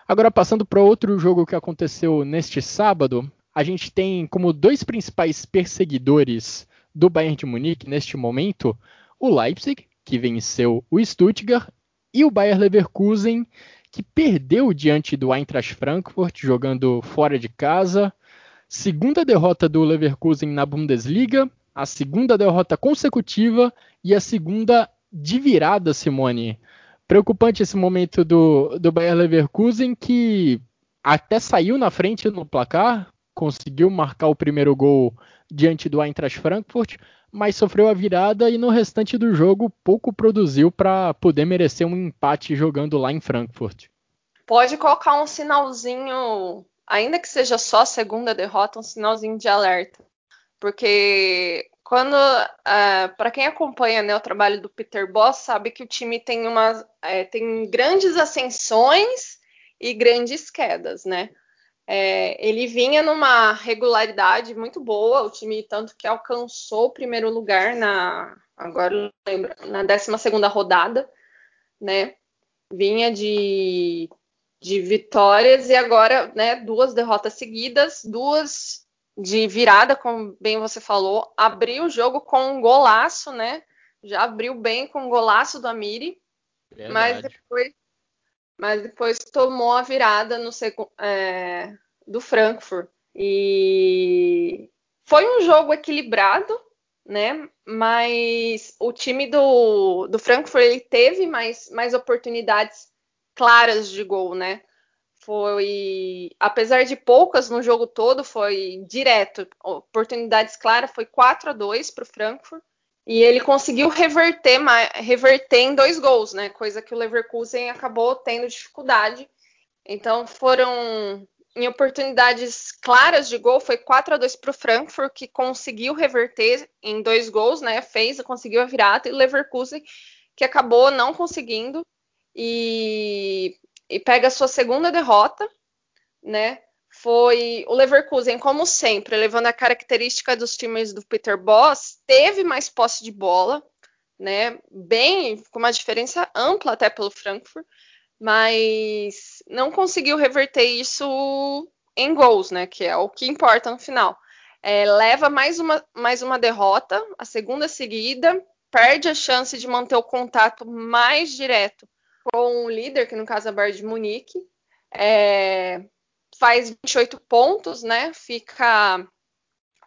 Agora, passando para outro jogo que aconteceu neste sábado, a gente tem como dois principais perseguidores do Bayern de Munique neste momento, o Leipzig, que venceu o Stuttgart, e o Bayer Leverkusen, que perdeu diante do Eintracht Frankfurt, jogando fora de casa. Segunda derrota do Leverkusen na Bundesliga, a segunda derrota consecutiva e a segunda de virada, Simone. Preocupante esse momento do, do Bayer Leverkusen, que até saiu na frente no placar, conseguiu marcar o primeiro gol diante do Eintracht Frankfurt, mas sofreu a virada e no restante do jogo pouco produziu para poder merecer um empate jogando lá em Frankfurt. Pode colocar um sinalzinho, ainda que seja só a segunda derrota, um sinalzinho de alerta. Porque quando é, para quem acompanha né, o trabalho do Peter Boss sabe que o time tem uma é, tem grandes ascensões e grandes quedas, né? É, ele vinha numa regularidade muito boa, o time tanto que alcançou o primeiro lugar na agora lembro, na 12 segunda rodada, né? Vinha de, de vitórias e agora, né, duas derrotas seguidas, duas de virada, como bem você falou, abriu o jogo com um golaço, né? Já abriu bem com um golaço do Amiri, Verdade. mas depois mas depois tomou a virada no é, do Frankfurt. E foi um jogo equilibrado, né? Mas o time do, do Frankfurt ele teve mais, mais oportunidades claras de gol, né? Foi, apesar de poucas no jogo todo, foi direto. Oportunidades claras, foi 4 a 2 para o Frankfurt. E ele conseguiu reverter, reverter em dois gols, né? Coisa que o Leverkusen acabou tendo dificuldade. Então foram em oportunidades claras de gol foi 4 a 2 para o Frankfurt, que conseguiu reverter em dois gols, né? Fez, conseguiu a virada, e o Leverkusen, que acabou não conseguindo e, e pega a sua segunda derrota, né? Foi o Leverkusen, como sempre, levando a característica dos times do Peter Boss, teve mais posse de bola, né? Bem, com uma diferença ampla até pelo Frankfurt, mas não conseguiu reverter isso em gols, né? Que é o que importa no final. É, leva mais uma, mais uma derrota, a segunda seguida, perde a chance de manter o contato mais direto com o líder, que no caso é o Bayern de Munique. É, faz 28 pontos, né? Fica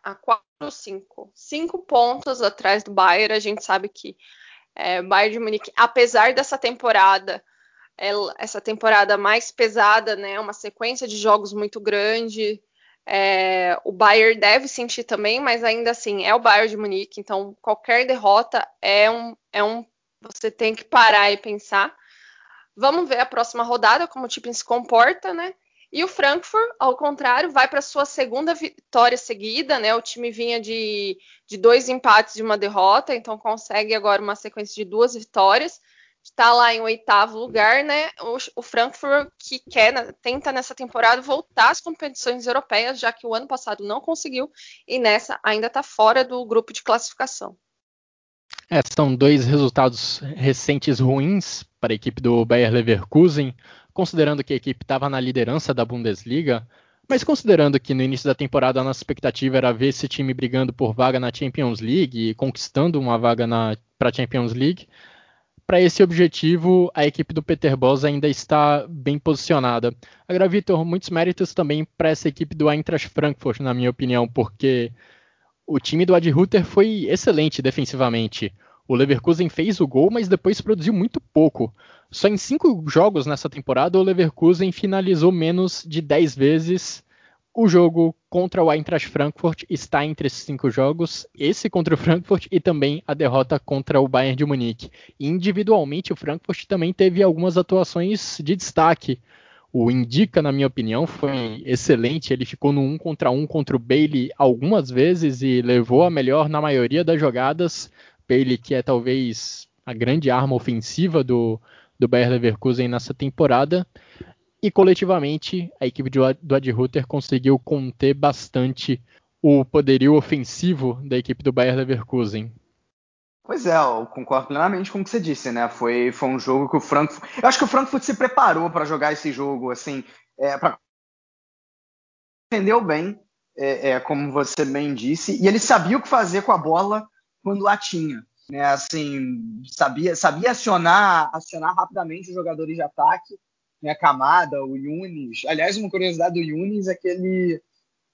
a 4 ou 5. 5 pontos atrás do Bayern. A gente sabe que é, Bayern de Munique, apesar dessa temporada, essa temporada mais pesada, né? Uma sequência de jogos muito grande. É, o Bayern deve sentir também, mas ainda assim é o Bayern de Munique, então qualquer derrota é um, é um você tem que parar e pensar. Vamos ver a próxima rodada como o time se comporta, né? E o Frankfurt, ao contrário, vai para sua segunda vitória seguida, né? O time vinha de, de dois empates e uma derrota, então consegue agora uma sequência de duas vitórias. Está lá em oitavo lugar, né? O, o Frankfurt que quer, né, tenta nessa temporada voltar às competições europeias, já que o ano passado não conseguiu e nessa ainda está fora do grupo de classificação. É, são dois resultados recentes ruins para a equipe do Bayer Leverkusen considerando que a equipe estava na liderança da Bundesliga, mas considerando que no início da temporada a nossa expectativa era ver esse time brigando por vaga na Champions League e conquistando uma vaga para a Champions League, para esse objetivo a equipe do Peter Bosz ainda está bem posicionada. Agora, Vitor, muitos méritos também para essa equipe do Eintracht Frankfurt, na minha opinião, porque o time do Ad Ruther foi excelente defensivamente. O Leverkusen fez o gol, mas depois produziu muito pouco. Só em cinco jogos nessa temporada, o Leverkusen finalizou menos de 10 vezes. O jogo contra o Eintracht Frankfurt está entre esses cinco jogos, esse contra o Frankfurt e também a derrota contra o Bayern de Munique. individualmente, o Frankfurt também teve algumas atuações de destaque. O Indica, na minha opinião, foi excelente. Ele ficou no um contra um contra o Bailey algumas vezes e levou a melhor na maioria das jogadas. Bailey, que é talvez a grande arma ofensiva do, do Bayer Leverkusen nessa temporada. E coletivamente, a equipe do Ad Ruther conseguiu conter bastante o poderio ofensivo da equipe do Bayer Leverkusen. Pois é, eu concordo plenamente com o que você disse, né? Foi, foi um jogo que o Frankfurt. Eu acho que o Frankfurt se preparou para jogar esse jogo, assim, é, para entendeu bem, é, é, como você bem disse, e ele sabia o que fazer com a bola quando a tinha né? Assim, sabia, sabia acionar, acionar rapidamente os jogadores de ataque, né? Camada, o Yunis. Aliás, uma curiosidade do Yunis é que ele,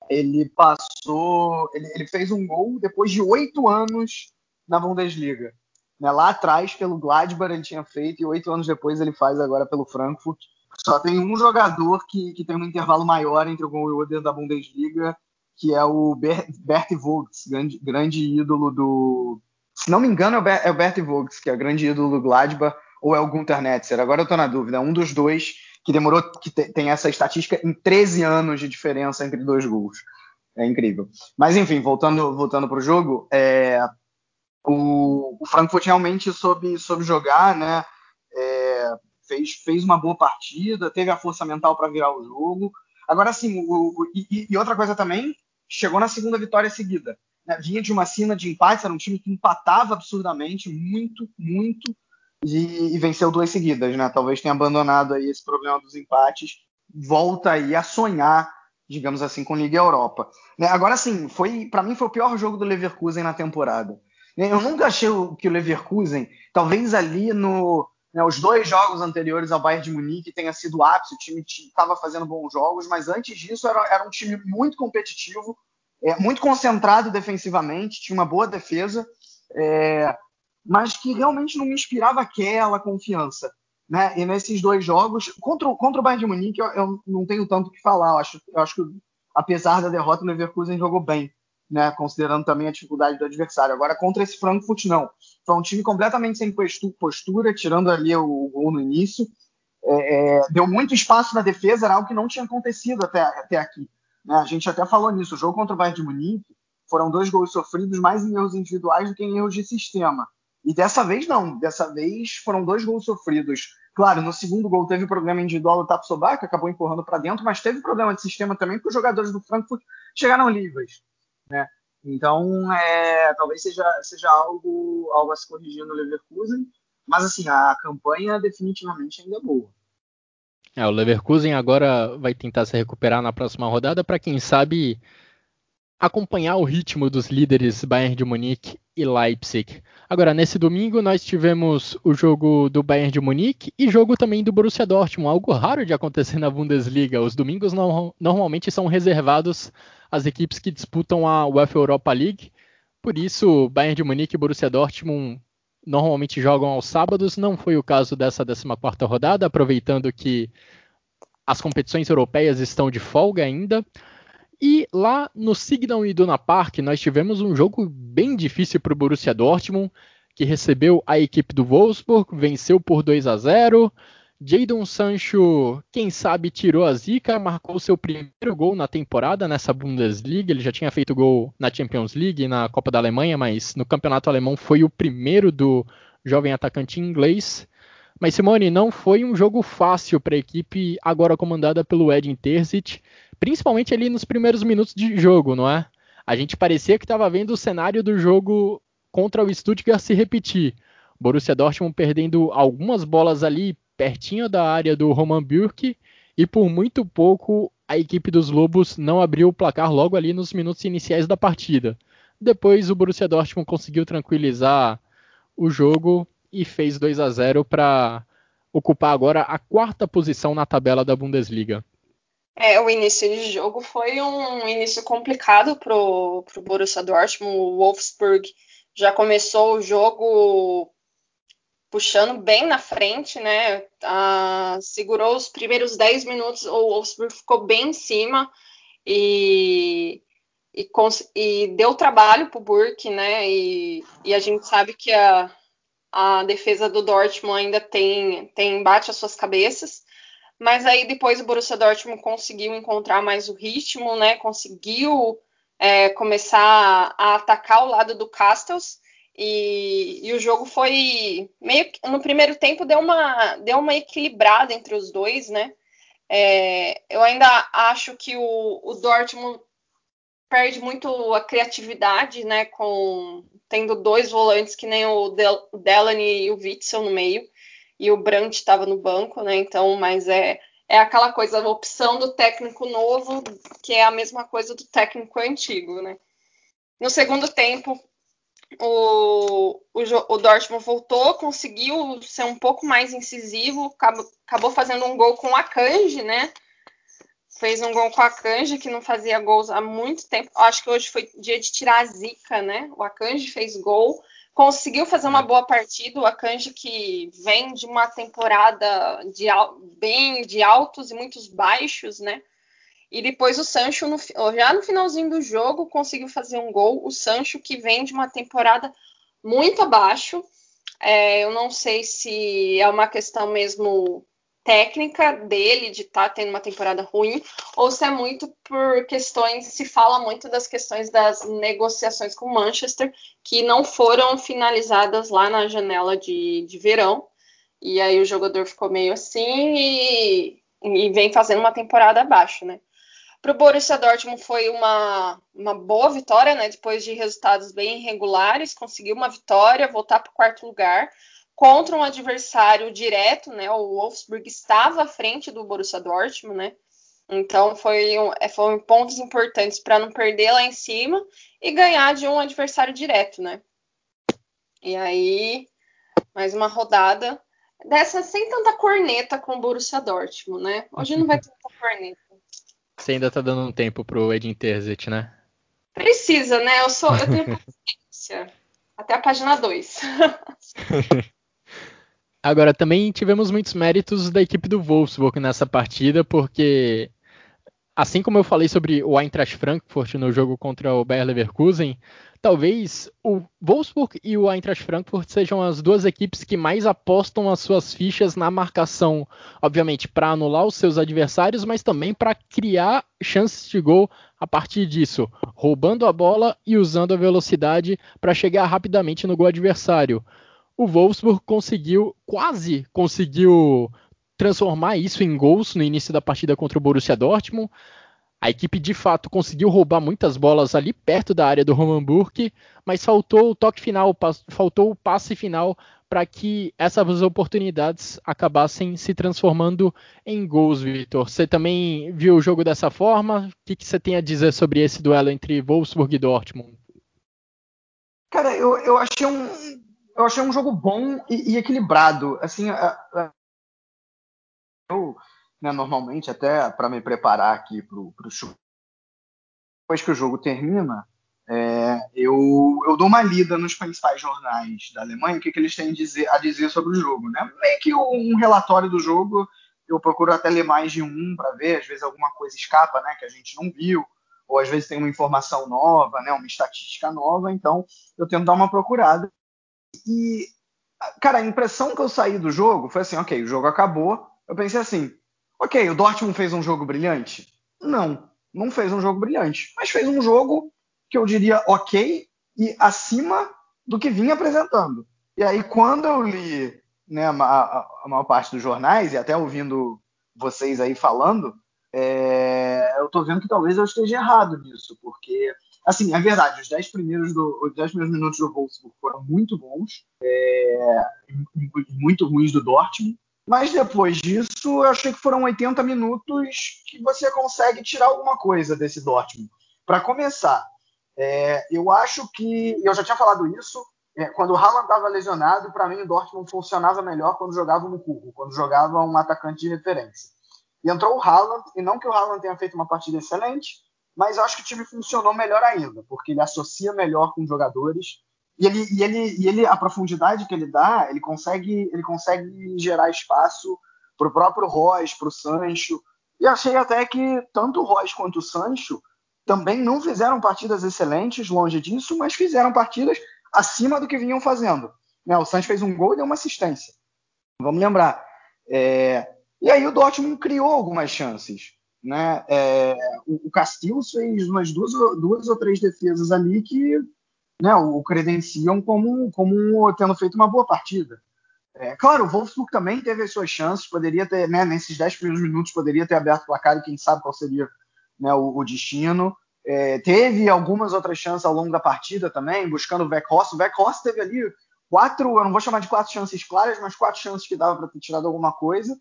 ele passou, ele, ele fez um gol depois de oito anos na Bundesliga. Né? Lá atrás, pelo Gladbach, ele tinha feito, e oito anos depois ele faz agora pelo Frankfurt. Só tem um jogador que, que tem um intervalo maior entre o gol e o outro da Bundesliga, que é o Bert Vogts, grande, grande ídolo do, se não me engano, é o Bert Vogts, que é o grande ídolo do Gladbach, ou é o Gunter Netzer. Agora eu estou na dúvida. É um dos dois que demorou, que tem essa estatística em 13 anos de diferença entre dois gols. É incrível. Mas enfim, voltando, voltando para o jogo, é, o, o, Frankfurt realmente soube, soube jogar, né? É, fez, fez uma boa partida, teve a força mental para virar o jogo. Agora sim, e, e, outra coisa também, chegou na segunda vitória seguida né, vinha de uma cena de empates, era um time que empatava absurdamente, muito, muito, e, e, venceu duas seguidas, né? Talvez tenha abandonado aí esse problema dos empates, volta aí a sonhar, digamos assim, com Liga Europa. Né? Agora sim, foi para mim foi o pior jogo do Leverkusen na temporada. Eu nunca achei que o Leverkusen, talvez ali no né, os dois jogos anteriores ao Bayern de Munique tenha sido o ápice, o time estava fazendo bons jogos, mas antes disso era, era um time muito competitivo, é, muito concentrado defensivamente, tinha uma boa defesa, é, mas que realmente não me inspirava aquela confiança. Né? E nesses dois jogos, contra, contra o Bayern de Munique, eu, eu não tenho tanto o que falar. Eu acho, eu acho que, apesar da derrota, o Leverkusen jogou bem, né? considerando também a dificuldade do adversário. Agora, contra esse Frankfurt, não. Foi um time completamente sem postura, tirando ali o gol no início. É, é, deu muito espaço na defesa, era algo que não tinha acontecido até, até aqui. Né? A gente até falou nisso. O jogo contra o Bayern de Munique foram dois gols sofridos mais em erros individuais do que em erros de sistema. E dessa vez não. Dessa vez foram dois gols sofridos. Claro, no segundo gol teve problema individual do Tapsoba, que acabou empurrando para dentro, mas teve problema de sistema também, porque os jogadores do Frankfurt chegaram livres. Né? Então, é, talvez seja, seja algo, algo a se corrigir no Leverkusen, mas assim, a campanha definitivamente ainda é boa. É, o Leverkusen agora vai tentar se recuperar na próxima rodada para quem sabe acompanhar o ritmo dos líderes Bayern de Munique e Leipzig. Agora, nesse domingo, nós tivemos o jogo do Bayern de Munique e jogo também do Borussia Dortmund, algo raro de acontecer na Bundesliga. Os domingos no normalmente são reservados às equipes que disputam a UEFA Europa League. Por isso, Bayern de Munique e Borussia Dortmund normalmente jogam aos sábados. Não foi o caso dessa 14ª rodada, aproveitando que as competições europeias estão de folga ainda. E lá no Signal Iduna Park nós tivemos um jogo bem difícil para o Borussia Dortmund, que recebeu a equipe do Wolfsburg, venceu por 2 a 0. Jadon Sancho, quem sabe, tirou a zica, marcou seu primeiro gol na temporada nessa Bundesliga. Ele já tinha feito gol na Champions League na Copa da Alemanha, mas no campeonato alemão foi o primeiro do jovem atacante inglês. Mas Simone, não foi um jogo fácil para a equipe agora comandada pelo Edin Terzic principalmente ali nos primeiros minutos de jogo, não é? A gente parecia que estava vendo o cenário do jogo contra o Stuttgart se repetir. Borussia Dortmund perdendo algumas bolas ali pertinho da área do Roman Bürki e por muito pouco a equipe dos Lobos não abriu o placar logo ali nos minutos iniciais da partida. Depois o Borussia Dortmund conseguiu tranquilizar o jogo e fez 2 a 0 para ocupar agora a quarta posição na tabela da Bundesliga. É, o início de jogo foi um início complicado para o Borussia Dortmund. O Wolfsburg já começou o jogo puxando bem na frente, né? Ah, segurou os primeiros 10 minutos, o Wolfsburg ficou bem em cima e, e, e deu trabalho para o Burke, né? E, e, a gente sabe que a, a defesa do Dortmund ainda tem, tem bate as suas cabeças. Mas aí depois o Borussia Dortmund conseguiu encontrar mais o ritmo, né? Conseguiu é, começar a atacar o lado do Castells e, e, o jogo foi meio que no primeiro tempo deu uma deu uma equilibrada entre os dois, né? É, eu ainda acho que o, o Dortmund perde muito a criatividade, né? Com tendo dois volantes que nem o Del, Delaney e o Witzel no meio e o Brandt estava no banco, né? Então, mas é, é aquela coisa, a opção do técnico novo, que é a mesma coisa do técnico antigo, né? No segundo tempo, o, o, o Dortmund voltou, conseguiu ser um pouco mais incisivo, acabou, acabou fazendo um gol com a Kanji, né? Fez um gol com a Kanji, que não fazia gols há muito tempo. Acho que hoje foi dia de tirar a zica, né? O Akanji fez gol conseguiu fazer uma é. boa partida. O Akanji que vem de uma temporada de, bem de altos e muitos baixos, né? E depois o Sancho, no, já no finalzinho do jogo, conseguiu fazer um gol. O Sancho que vem de uma temporada muito abaixo. É, eu não sei se é uma questão mesmo técnica dele de estar tá tendo uma temporada ruim, ou se é muito por questões, se fala muito das questões das negociações com Manchester, que não foram finalizadas lá na janela de, de verão, e aí o jogador ficou meio assim e, e vem fazendo uma temporada abaixo, né? Para o Borussia Dortmund foi uma, uma boa vitória, né? Depois de resultados bem irregulares, conseguiu uma vitória, voltar para o quarto lugar contra um adversário direto, né? O Wolfsburg estava à frente do Borussia Dortmund, né? Então foi um, é, foram pontos importantes para não perder lá em cima e ganhar de um adversário direto, né? E aí mais uma rodada dessa sem tanta corneta com o Borussia Dortmund, né? Hoje não vai ter tanta corneta. [laughs] Você ainda tá dando um tempo pro Edin Terzic, né? Precisa, né? Eu sou, eu tenho [laughs] paciência. Até a página 2. [laughs] Agora, também tivemos muitos méritos da equipe do Wolfsburg nessa partida, porque assim como eu falei sobre o Eintracht Frankfurt no jogo contra o Bayer Leverkusen, talvez o Wolfsburg e o Eintracht Frankfurt sejam as duas equipes que mais apostam as suas fichas na marcação, obviamente para anular os seus adversários, mas também para criar chances de gol a partir disso, roubando a bola e usando a velocidade para chegar rapidamente no gol adversário o Wolfsburg conseguiu, quase conseguiu transformar isso em gols no início da partida contra o Borussia Dortmund. A equipe de fato conseguiu roubar muitas bolas ali perto da área do Roman Burke, mas faltou o toque final, faltou o passe final para que essas oportunidades acabassem se transformando em gols, Vitor. Você também viu o jogo dessa forma? O que, que, você tem a dizer sobre esse duelo entre Wolfsburg e Dortmund? Cara, eu, eu achei um eu achei um jogo bom e, e equilibrado. Assim, eu né, normalmente até para me preparar aqui para o show, depois que o jogo termina, é, eu, eu dou uma lida nos principais jornais da Alemanha, o que, que eles têm a dizer, a dizer sobre o jogo. Né? Meio que um relatório do jogo, eu procuro até ler mais de um para ver, às vezes alguma coisa escapa né, que a gente não viu, ou às vezes tem uma informação nova, né, uma estatística nova, então eu tento dar uma procurada. E, cara, a impressão que eu saí do jogo foi assim: ok, o jogo acabou. Eu pensei assim: ok, o Dortmund fez um jogo brilhante? Não, não fez um jogo brilhante, mas fez um jogo que eu diria ok e acima do que vinha apresentando. E aí, quando eu li né, a, a, maior parte dos jornais, e até ouvindo vocês aí falando, é, eu tô vendo que talvez eu esteja errado nisso, porque, assim, é verdade, os 10 primeiros, do, os 10 primeiros minutos do Wolfsburg foram muito bons, é, muito ruins do Dortmund, mas depois disso, eu achei que foram 80 minutos que você consegue tirar alguma coisa desse Dortmund. Para começar, é, eu acho que. Eu já tinha falado isso. É, quando o Haaland estava lesionado, para mim o Dortmund funcionava melhor quando jogava no curvo, quando jogava um atacante de referência. E entrou o Haaland, e não que o Haaland tenha feito uma partida excelente, mas eu acho que o time funcionou melhor ainda, porque ele associa melhor com os jogadores. E ele, e ele, e ele a profundidade que ele dá, ele consegue, ele consegue gerar espaço para o próprio Royce, para o Sancho. E achei até que tanto o Royce quanto o Sancho também não fizeram partidas excelentes, longe disso, mas fizeram partidas acima do que vinham fazendo. Né? O Santos fez um gol e deu uma assistência. Vamos lembrar. É... E aí o Dortmund criou algumas chances. Né? É... O, o Castilhos fez umas duas, duas ou três defesas ali que né, o credenciam como, como tendo feito uma boa partida. É, claro, o Wolfsburg também teve as suas chances, poderia ter, né, nesses 10 primeiros minutos, poderia ter aberto o placar e quem sabe qual seria né, o, o, destino. É, teve algumas outras chances ao longo da partida também, buscando o Weghorst. O Weghorst teve ali quatro, eu não vou chamar de quatro chances claras, mas quatro chances que dava para ter tirado alguma coisa.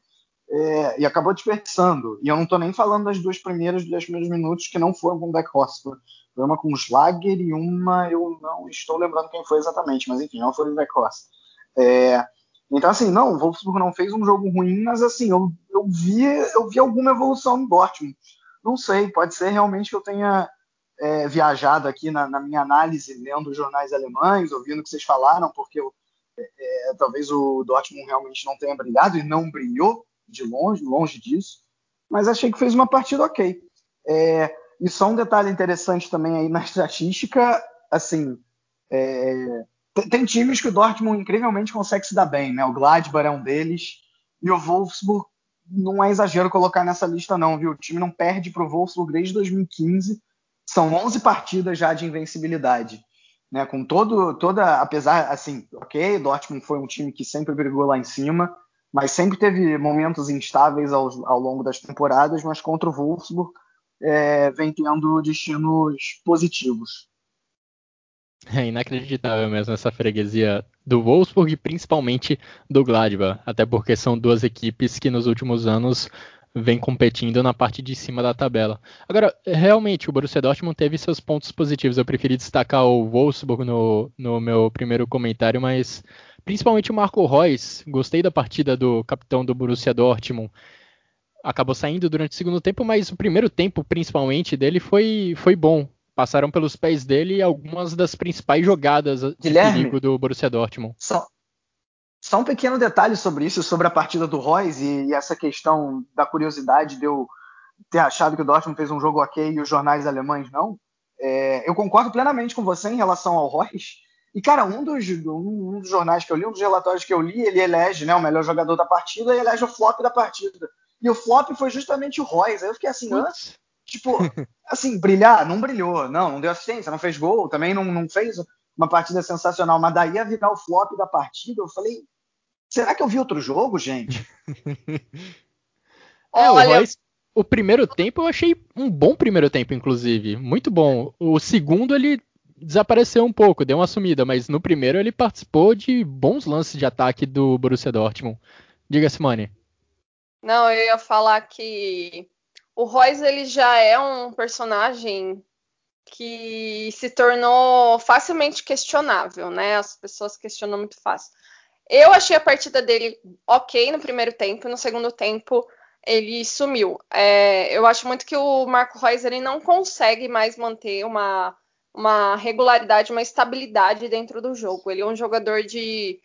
É, e acabou desperdiçando. E eu não estou nem falando das duas primeiras, dos primeiros minutos que não foram com o Weghorst. Foi uma com o Schlager e uma, eu não estou lembrando quem foi exatamente, mas enfim, não foi o Weghorst. É, então, assim, não, o Wolfsburg não fez um jogo ruim, mas assim, eu, eu, vi, eu vi alguma evolução no Dortmund. Não sei, pode ser realmente que eu tenha é, viajado aqui na, na, minha análise, lendo jornais alemães, ouvindo o que vocês falaram, porque eu, é, é, talvez o Dortmund realmente não tenha brilhado e não brilhou de longe, longe disso, mas achei que fez uma partida ok. É, e só um detalhe interessante também aí na [laughs] estatística, assim, é, tem times que o Dortmund incrivelmente consegue se dar bem, né? O Gladbach é um deles e o Wolfsburg não é exagero colocar nessa lista, não, viu? O time não perde para o Wolfsburg desde 2015. São 11 partidas já de invencibilidade. Né, com todo, toda, apesar, assim, ok, Dortmund foi um time que sempre brigou lá em cima, mas sempre teve momentos instáveis ao, ao longo das temporadas, mas contra o Wolfsburg é, vem tendo destinos positivos. É inacreditável mesmo essa freguesia do Wolfsburg e principalmente do Gladbach, até porque são duas equipes que nos últimos anos vêm competindo na parte de cima da tabela. Agora, realmente, o Borussia Dortmund teve seus pontos positivos. Eu preferi destacar o Wolfsburg no, no meu primeiro comentário, mas principalmente o Marco Reus. Gostei da partida do capitão do Borussia Dortmund. Acabou saindo durante o segundo tempo, mas o primeiro tempo, principalmente, dele foi, foi bom passaram pelos pés dele algumas das principais jogadas de perigo do Borussia Dortmund. Só, só um pequeno detalhe sobre isso, sobre a partida do Royce e, e, essa questão da curiosidade de eu ter achado que o Dortmund fez um jogo ok e os jornais alemães não. É, eu concordo plenamente com você em relação ao Royce. E, cara, um dos, um, dos jornais que eu li, um dos relatórios que eu li, ele elege né, o melhor jogador da partida e elege o flop da partida. E o flop foi justamente o Royce. Aí eu fiquei assim, Tipo, [laughs] assim, brilhar, não brilhou. Não, não deu assistência, não fez gol, também não, não fez uma partida sensacional. Mas daí a virar o flop da partida, eu falei, será que eu vi outro jogo, gente? [laughs] é, Olha... o, Royce, o primeiro tempo eu achei um bom primeiro tempo, inclusive. Muito bom. O segundo ele desapareceu um pouco, deu uma sumida, mas no primeiro ele participou de bons lances de ataque do Borussia Dortmund. Diga, Simone. Não, eu ia falar que o Royce ele já é um personagem que se tornou facilmente questionável, né? As pessoas questionam muito fácil. Eu achei a partida dele ok no primeiro tempo, no segundo tempo ele sumiu. É, eu acho muito que o Marco Reus ele não consegue mais manter uma, uma regularidade, uma estabilidade dentro do jogo. Ele é um jogador de.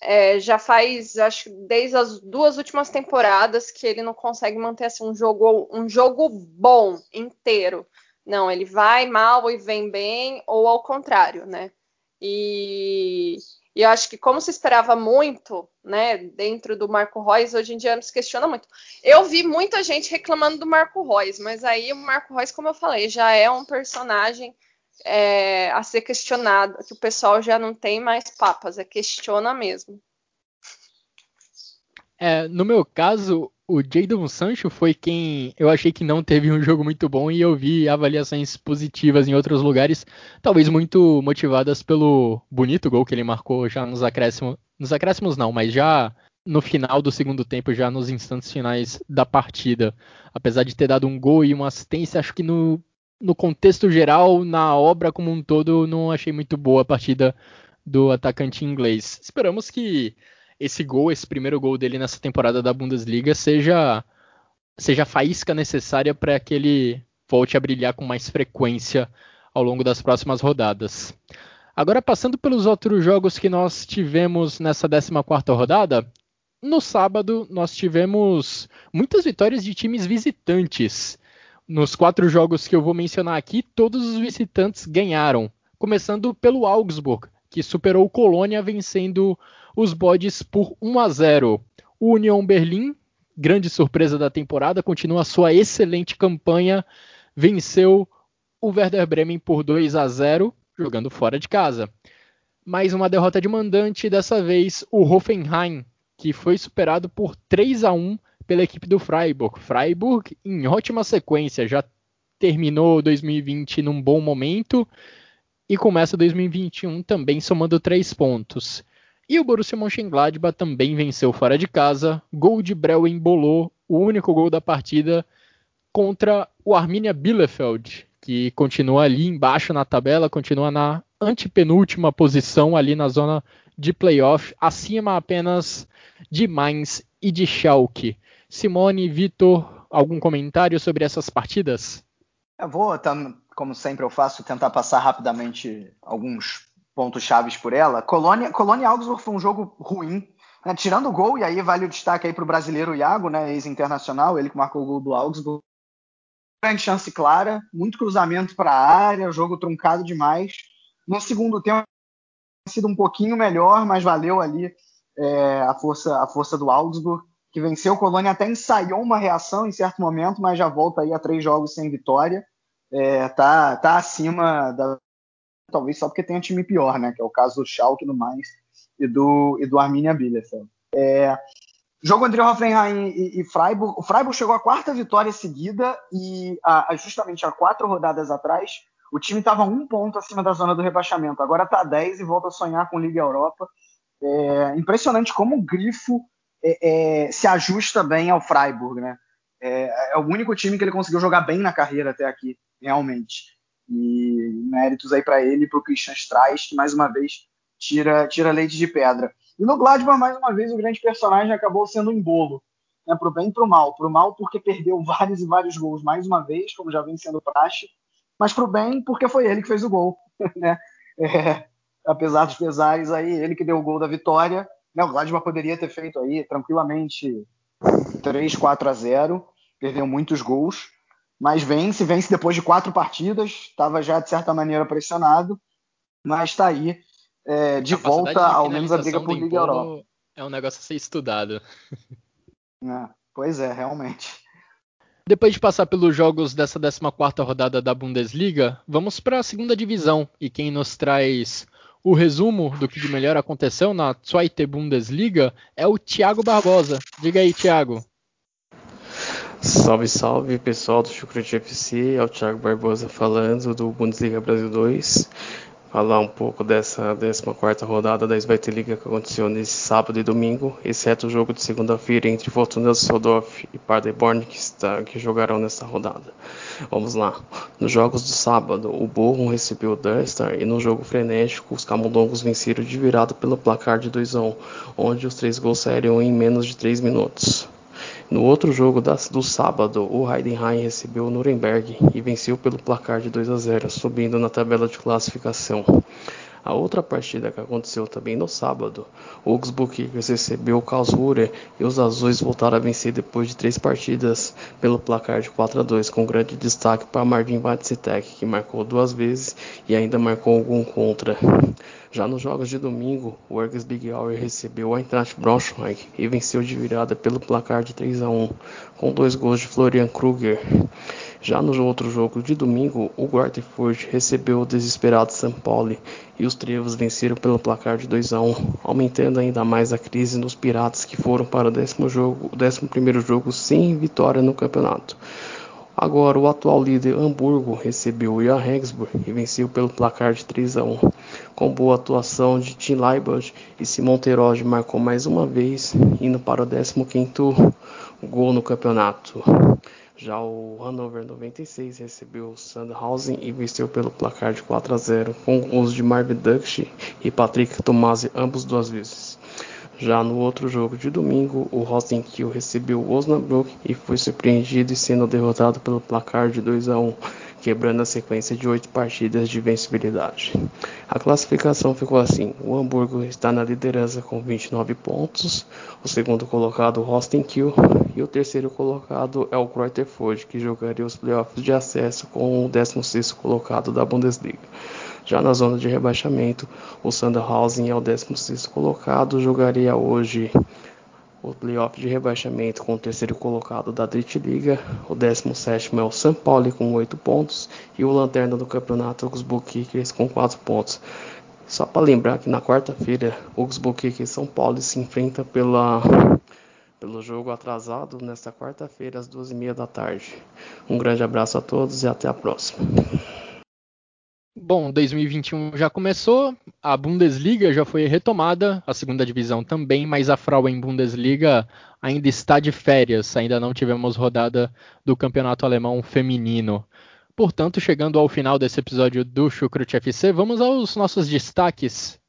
É, já faz, acho desde as duas últimas temporadas que ele não consegue manter assim, um jogo um jogo bom inteiro. Não, ele vai mal e vem bem, ou ao contrário, né? E, e eu acho que como se esperava muito, né, dentro do Marco Reus, hoje em dia se questiona muito. Eu vi muita gente reclamando do Marco Reus, mas aí o Marco Reus, como eu falei, já é um personagem é, a ser questionado, que o pessoal já não tem mais papas, é questiona mesmo. É, no meu caso, o Jadon Sancho foi quem eu achei que não teve um [laughs] jogo muito bom e eu vi avaliações positivas em outros lugares, talvez muito motivadas pelo bonito gol que ele marcou já nos acréscimos, nos acréscimos não, mas já no final do segundo tempo, já nos instantes finais da partida. Apesar de ter dado um gol e uma assistência, acho que no, no contexto geral, na obra como um todo, não achei muito boa a partida do atacante inglês. Esperamos que esse gol, esse primeiro gol dele nessa temporada da Bundesliga, seja, seja a faísca necessária para que ele volte a brilhar com mais frequência ao longo das próximas rodadas. Agora, passando pelos outros jogos que nós tivemos nessa 14ª rodada, no sábado nós tivemos muitas vitórias de times visitantes. Nos quatro jogos que eu vou mencionar aqui, todos os visitantes ganharam, começando pelo Augsburg, que superou o Colônia vencendo os bodes por 1 a 0. O Union Berlim, grande surpresa da temporada, continua sua excelente campanha, venceu o Werder Bremen por 2 a 0, jogando fora de casa. Mais uma derrota de mandante, dessa vez o Hoffenheim, que foi superado por 3 a 1 pela equipe do Freiburg. Freiburg em ótima sequência, já terminou 2020 num bom momento e começa 2021 também somando 3 pontos. E o Borussia Mönchengladbach também venceu fora de casa. Gol de Brel embolou o único gol da partida contra o Arminia Bielefeld, que continua ali embaixo na tabela, continua na antepenúltima posição ali na zona de playoff, acima apenas de Mainz e de Schalke. Simone, Vitor, algum comentário sobre essas partidas? Eu vou, como sempre eu faço, tentar passar rapidamente alguns pontos chaves por ela. Colônia, Colônia e Augsburg foi um jogo ruim. Né? Tirando o gol, e aí vale o destaque aí para o brasileiro Iago, né? ex-internacional, ele que marcou o gol do Augsburg. Grande chance clara, muito cruzamento para a área, jogo truncado demais. No segundo tempo, sido um pouquinho melhor, mas valeu ali é, a, força, a força do Augsburg, que venceu Colônia, até ensaiou uma reação em certo momento, mas já volta aí a três jogos sem vitória. É, tá, tá acima da, talvez só porque tem um time pior, né? Que é o caso do Schalke no mais e do, e do Arminia Bielefeld. É, jogo entre Hoffenheim e, e, Freiburg. O Freiburg chegou à quarta vitória seguida e a, a, justamente há quatro rodadas atrás o time estava um ponto acima da zona do rebaixamento. Agora está 10 e volta a sonhar com Liga Europa. É, impressionante como o grifo é, é, se ajusta bem ao Freiburg, né? É, é, o único time que ele conseguiu jogar bem na carreira até aqui, realmente. E méritos aí para ele e para o Christian Streich, que mais uma vez tira, tira leite de pedra. E no Gladbach, mais uma vez, o grande personagem acabou sendo um bolo. Né, para o bem e para o mal. Para o mal, porque perdeu [laughs] vários e vários gols mais uma vez, como já vem sendo praxe, mas para o bem, porque foi ele que fez o gol. [laughs] Né? É, apesar dos pesares, aí, ele que deu o gol da vitória. Né? O Gladbach poderia ter feito aí tranquilamente 3, 4 a 0, perdeu muitos gols, mas vence, vence depois de quatro partidas, estava já de certa maneira pressionado, mas está aí é, de volta, ao menos a briga por Liga Europa. É um negócio a ser estudado. [laughs] É, pois é, realmente. Depois de passar pelos jogos dessa 14ª rodada da Bundesliga, vamos para a segunda divisão e quem nos traz o resumo do que de melhor aconteceu na Zweite Bundesliga é o Thiago Barbosa. Diga aí, Thiago. Salve, salve pessoal do Chucrute FC, é o Thiago Barbosa falando do Bundesliga Brasil 2 falar um pouco dessa 14 rodada da Svete Liga que aconteceu nesse sábado e domingo, exceto o jogo de segunda-feira entre Fortuna Düsseldorf e Paderborn que, está, que jogarão nessa rodada. Vamos lá. Nos jogos do sábado, o Bochum recebeu o Dunstar e no jogo frenético, os camundongos venceram de virada pelo placar de 2 a 1, onde os três gols saíram em menos de 3 minutos. No outro jogo do sábado, o Heidenheim recebeu o Nuremberg e venceu pelo placar de 2 a 0, subindo na tabela de classificação. A outra partida que aconteceu também no sábado, o Augsburg recebeu o Karlsruhe e os azuis voltaram a vencer depois de três partidas pelo placar de 4 a 2, com grande destaque para Marvin Batzitek, que marcou duas vezes e ainda marcou algum contra. Já nos jogos de domingo, o Ergas Big Hour recebeu o Eintracht Braunschweig e venceu de virada pelo placar de 3 a 1, com dois gols de Florian Kruger. Já no outro jogo de domingo, o Guarteford recebeu o desesperado São Paulo e os Trevos venceram pelo placar de 2 a 1, aumentando ainda mais a crise nos Piratas que foram para o décimo, jogo, o décimo primeiro jogo sem vitória no campeonato. Agora, o atual líder Hamburgo recebeu o Jan Regensburg e venceu pelo placar de 3 a 1. Com boa atuação de Tim Leibert e Simon Terodde marcou mais uma vez, indo para o 15º gol no campeonato. Já o Hannover 96 recebeu o Sandhausen e venceu pelo placar de 4 a 0, com gols de Marvin Dux e Patrick Tomasi, ambos duas vezes. Já no outro jogo de domingo, o Rosenkiel recebeu o Osnabrück e foi surpreendido e sendo derrotado pelo placar de 2 a 1, quebrando a sequência de oito partidas de vencibilidade. A classificação ficou assim: o Hamburgo está na liderança com 29 pontos, o segundo colocado o Rostenkiel e o terceiro colocado é o Greuther Fürth, que jogaria os playoffs de acesso com o 16º colocado da Bundesliga. Já na zona de rebaixamento, o Sandhausen é o 16 colocado, jogaria hoje o playoff de rebaixamento com o terceiro colocado da Drittliga, o 17 é o São Paulo com 8 pontos e o lanterna do campeonato, os Kickers com 4 pontos. Só para lembrar que na quarta-feira, o Kickers e São Paulo se enfrentam pela, pelo jogo atrasado nesta quarta-feira às 2h30 da tarde. Um grande abraço a todos e até a próxima. Bom, 2021 já começou, a Bundesliga já foi retomada, a segunda divisão também, mas a Frauen Bundesliga ainda está de férias, ainda não tivemos rodada do Campeonato Alemão Feminino. Portanto, chegando ao final desse episódio do Chucrut FC, vamos aos nossos destaques,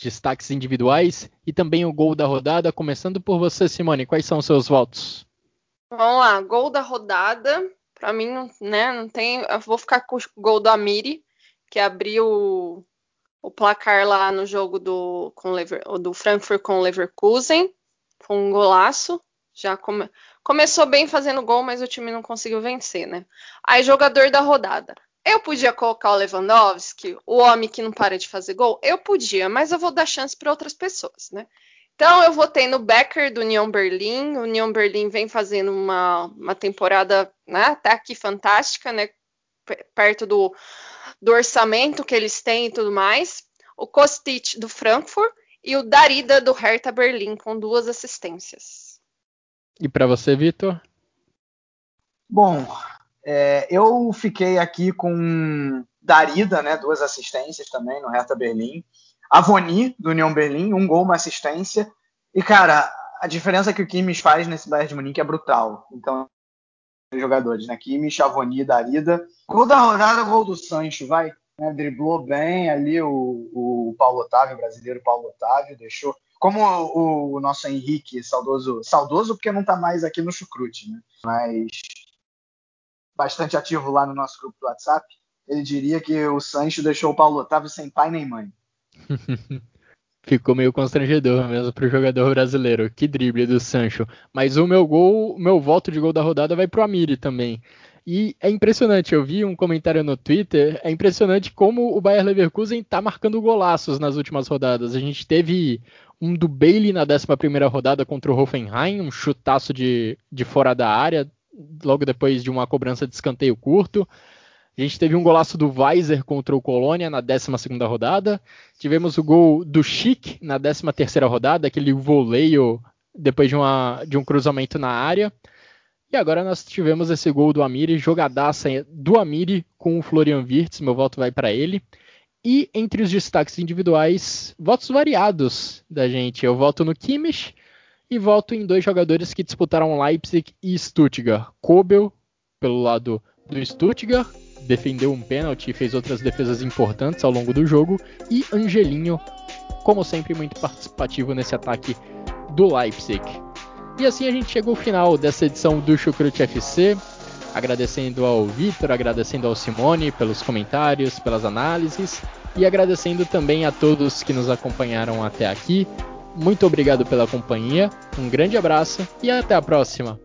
destaques individuais e também o gol da rodada, começando por você, Simone, quais são os seus votos? Vamos lá, gol da rodada, para mim, né, não tem, eu vou ficar com o gol do Amiri, que abriu o placar lá no jogo do, com Lever, do Frankfurt com o Leverkusen. Foi um golaço. Já come, começou bem fazendo gol, mas o time não conseguiu vencer, né? Aí, jogador da rodada. Eu podia colocar o Lewandowski, o homem que não para de fazer gol? Eu podia, mas eu vou dar chance para outras pessoas, né? Então eu votei no Becker do União Berlim. O União Berlim vem fazendo uma, uma temporada né, até aqui fantástica, né? Perto do, do orçamento que eles têm e tudo mais, o Kostic do Frankfurt e o Darida do Hertha Berlim com duas assistências. E para você, Vitor? Bom, é, eu fiquei aqui com Darida, né, duas assistências também no Hertha Berlim. Avoni do União Berlim, um gol, uma assistência. E cara, a diferença que o Kimmich faz nesse Bayern de Munique é brutal. Então jogadores, né? Kimmich, Avoni, Darida. Gol da rodada, gol do Sancho, vai. Né? Driblou bem ali o, o Paulo Otávio, o brasileiro Paulo Otávio, deixou. Como o, o nosso Henrique, saudoso, saudoso porque não está mais aqui no Chucrute, né? Mas bastante ativo lá no nosso grupo do WhatsApp, ele diria que o Sancho deixou o Paulo Otávio sem pai nem mãe. [laughs] Ficou meio constrangedor mesmo para o jogador brasileiro. Que drible do Sancho. Mas o meu gol, o meu voto de gol da rodada vai para o Amiri também. E é impressionante, eu vi um comentário no Twitter, é impressionante como o Bayer Leverkusen está marcando golaços nas últimas rodadas. A gente teve um do Bailey na 11 rodada contra o Hoffenheim, um chutaço de, de fora da área, logo depois de uma cobrança de escanteio curto. A gente teve um golaço do Weiser contra o Colônia na 12 rodada. Tivemos o gol do Chic na 13 rodada, aquele voleio depois de, uma, de um cruzamento na área. E agora nós tivemos esse gol do Amiri, jogadaça do Amiri com o Florian Wirtz, meu voto vai para ele. E entre os destaques individuais, votos variados da gente. Eu voto no Kimmich e voto em dois jogadores que disputaram Leipzig e Stuttgart. Kobel, pelo lado do Stuttgart, defendeu um pênalti e fez outras defesas importantes ao longo do jogo. E Angelinho, como sempre, muito participativo nesse ataque do Leipzig. E assim a gente chegou ao final dessa edição do Chucrute FC. Agradecendo ao Vitor, agradecendo ao Simone pelos comentários, pelas análises e agradecendo também a todos que nos acompanharam até aqui. Muito obrigado pela companhia, um grande abraço e até a próxima!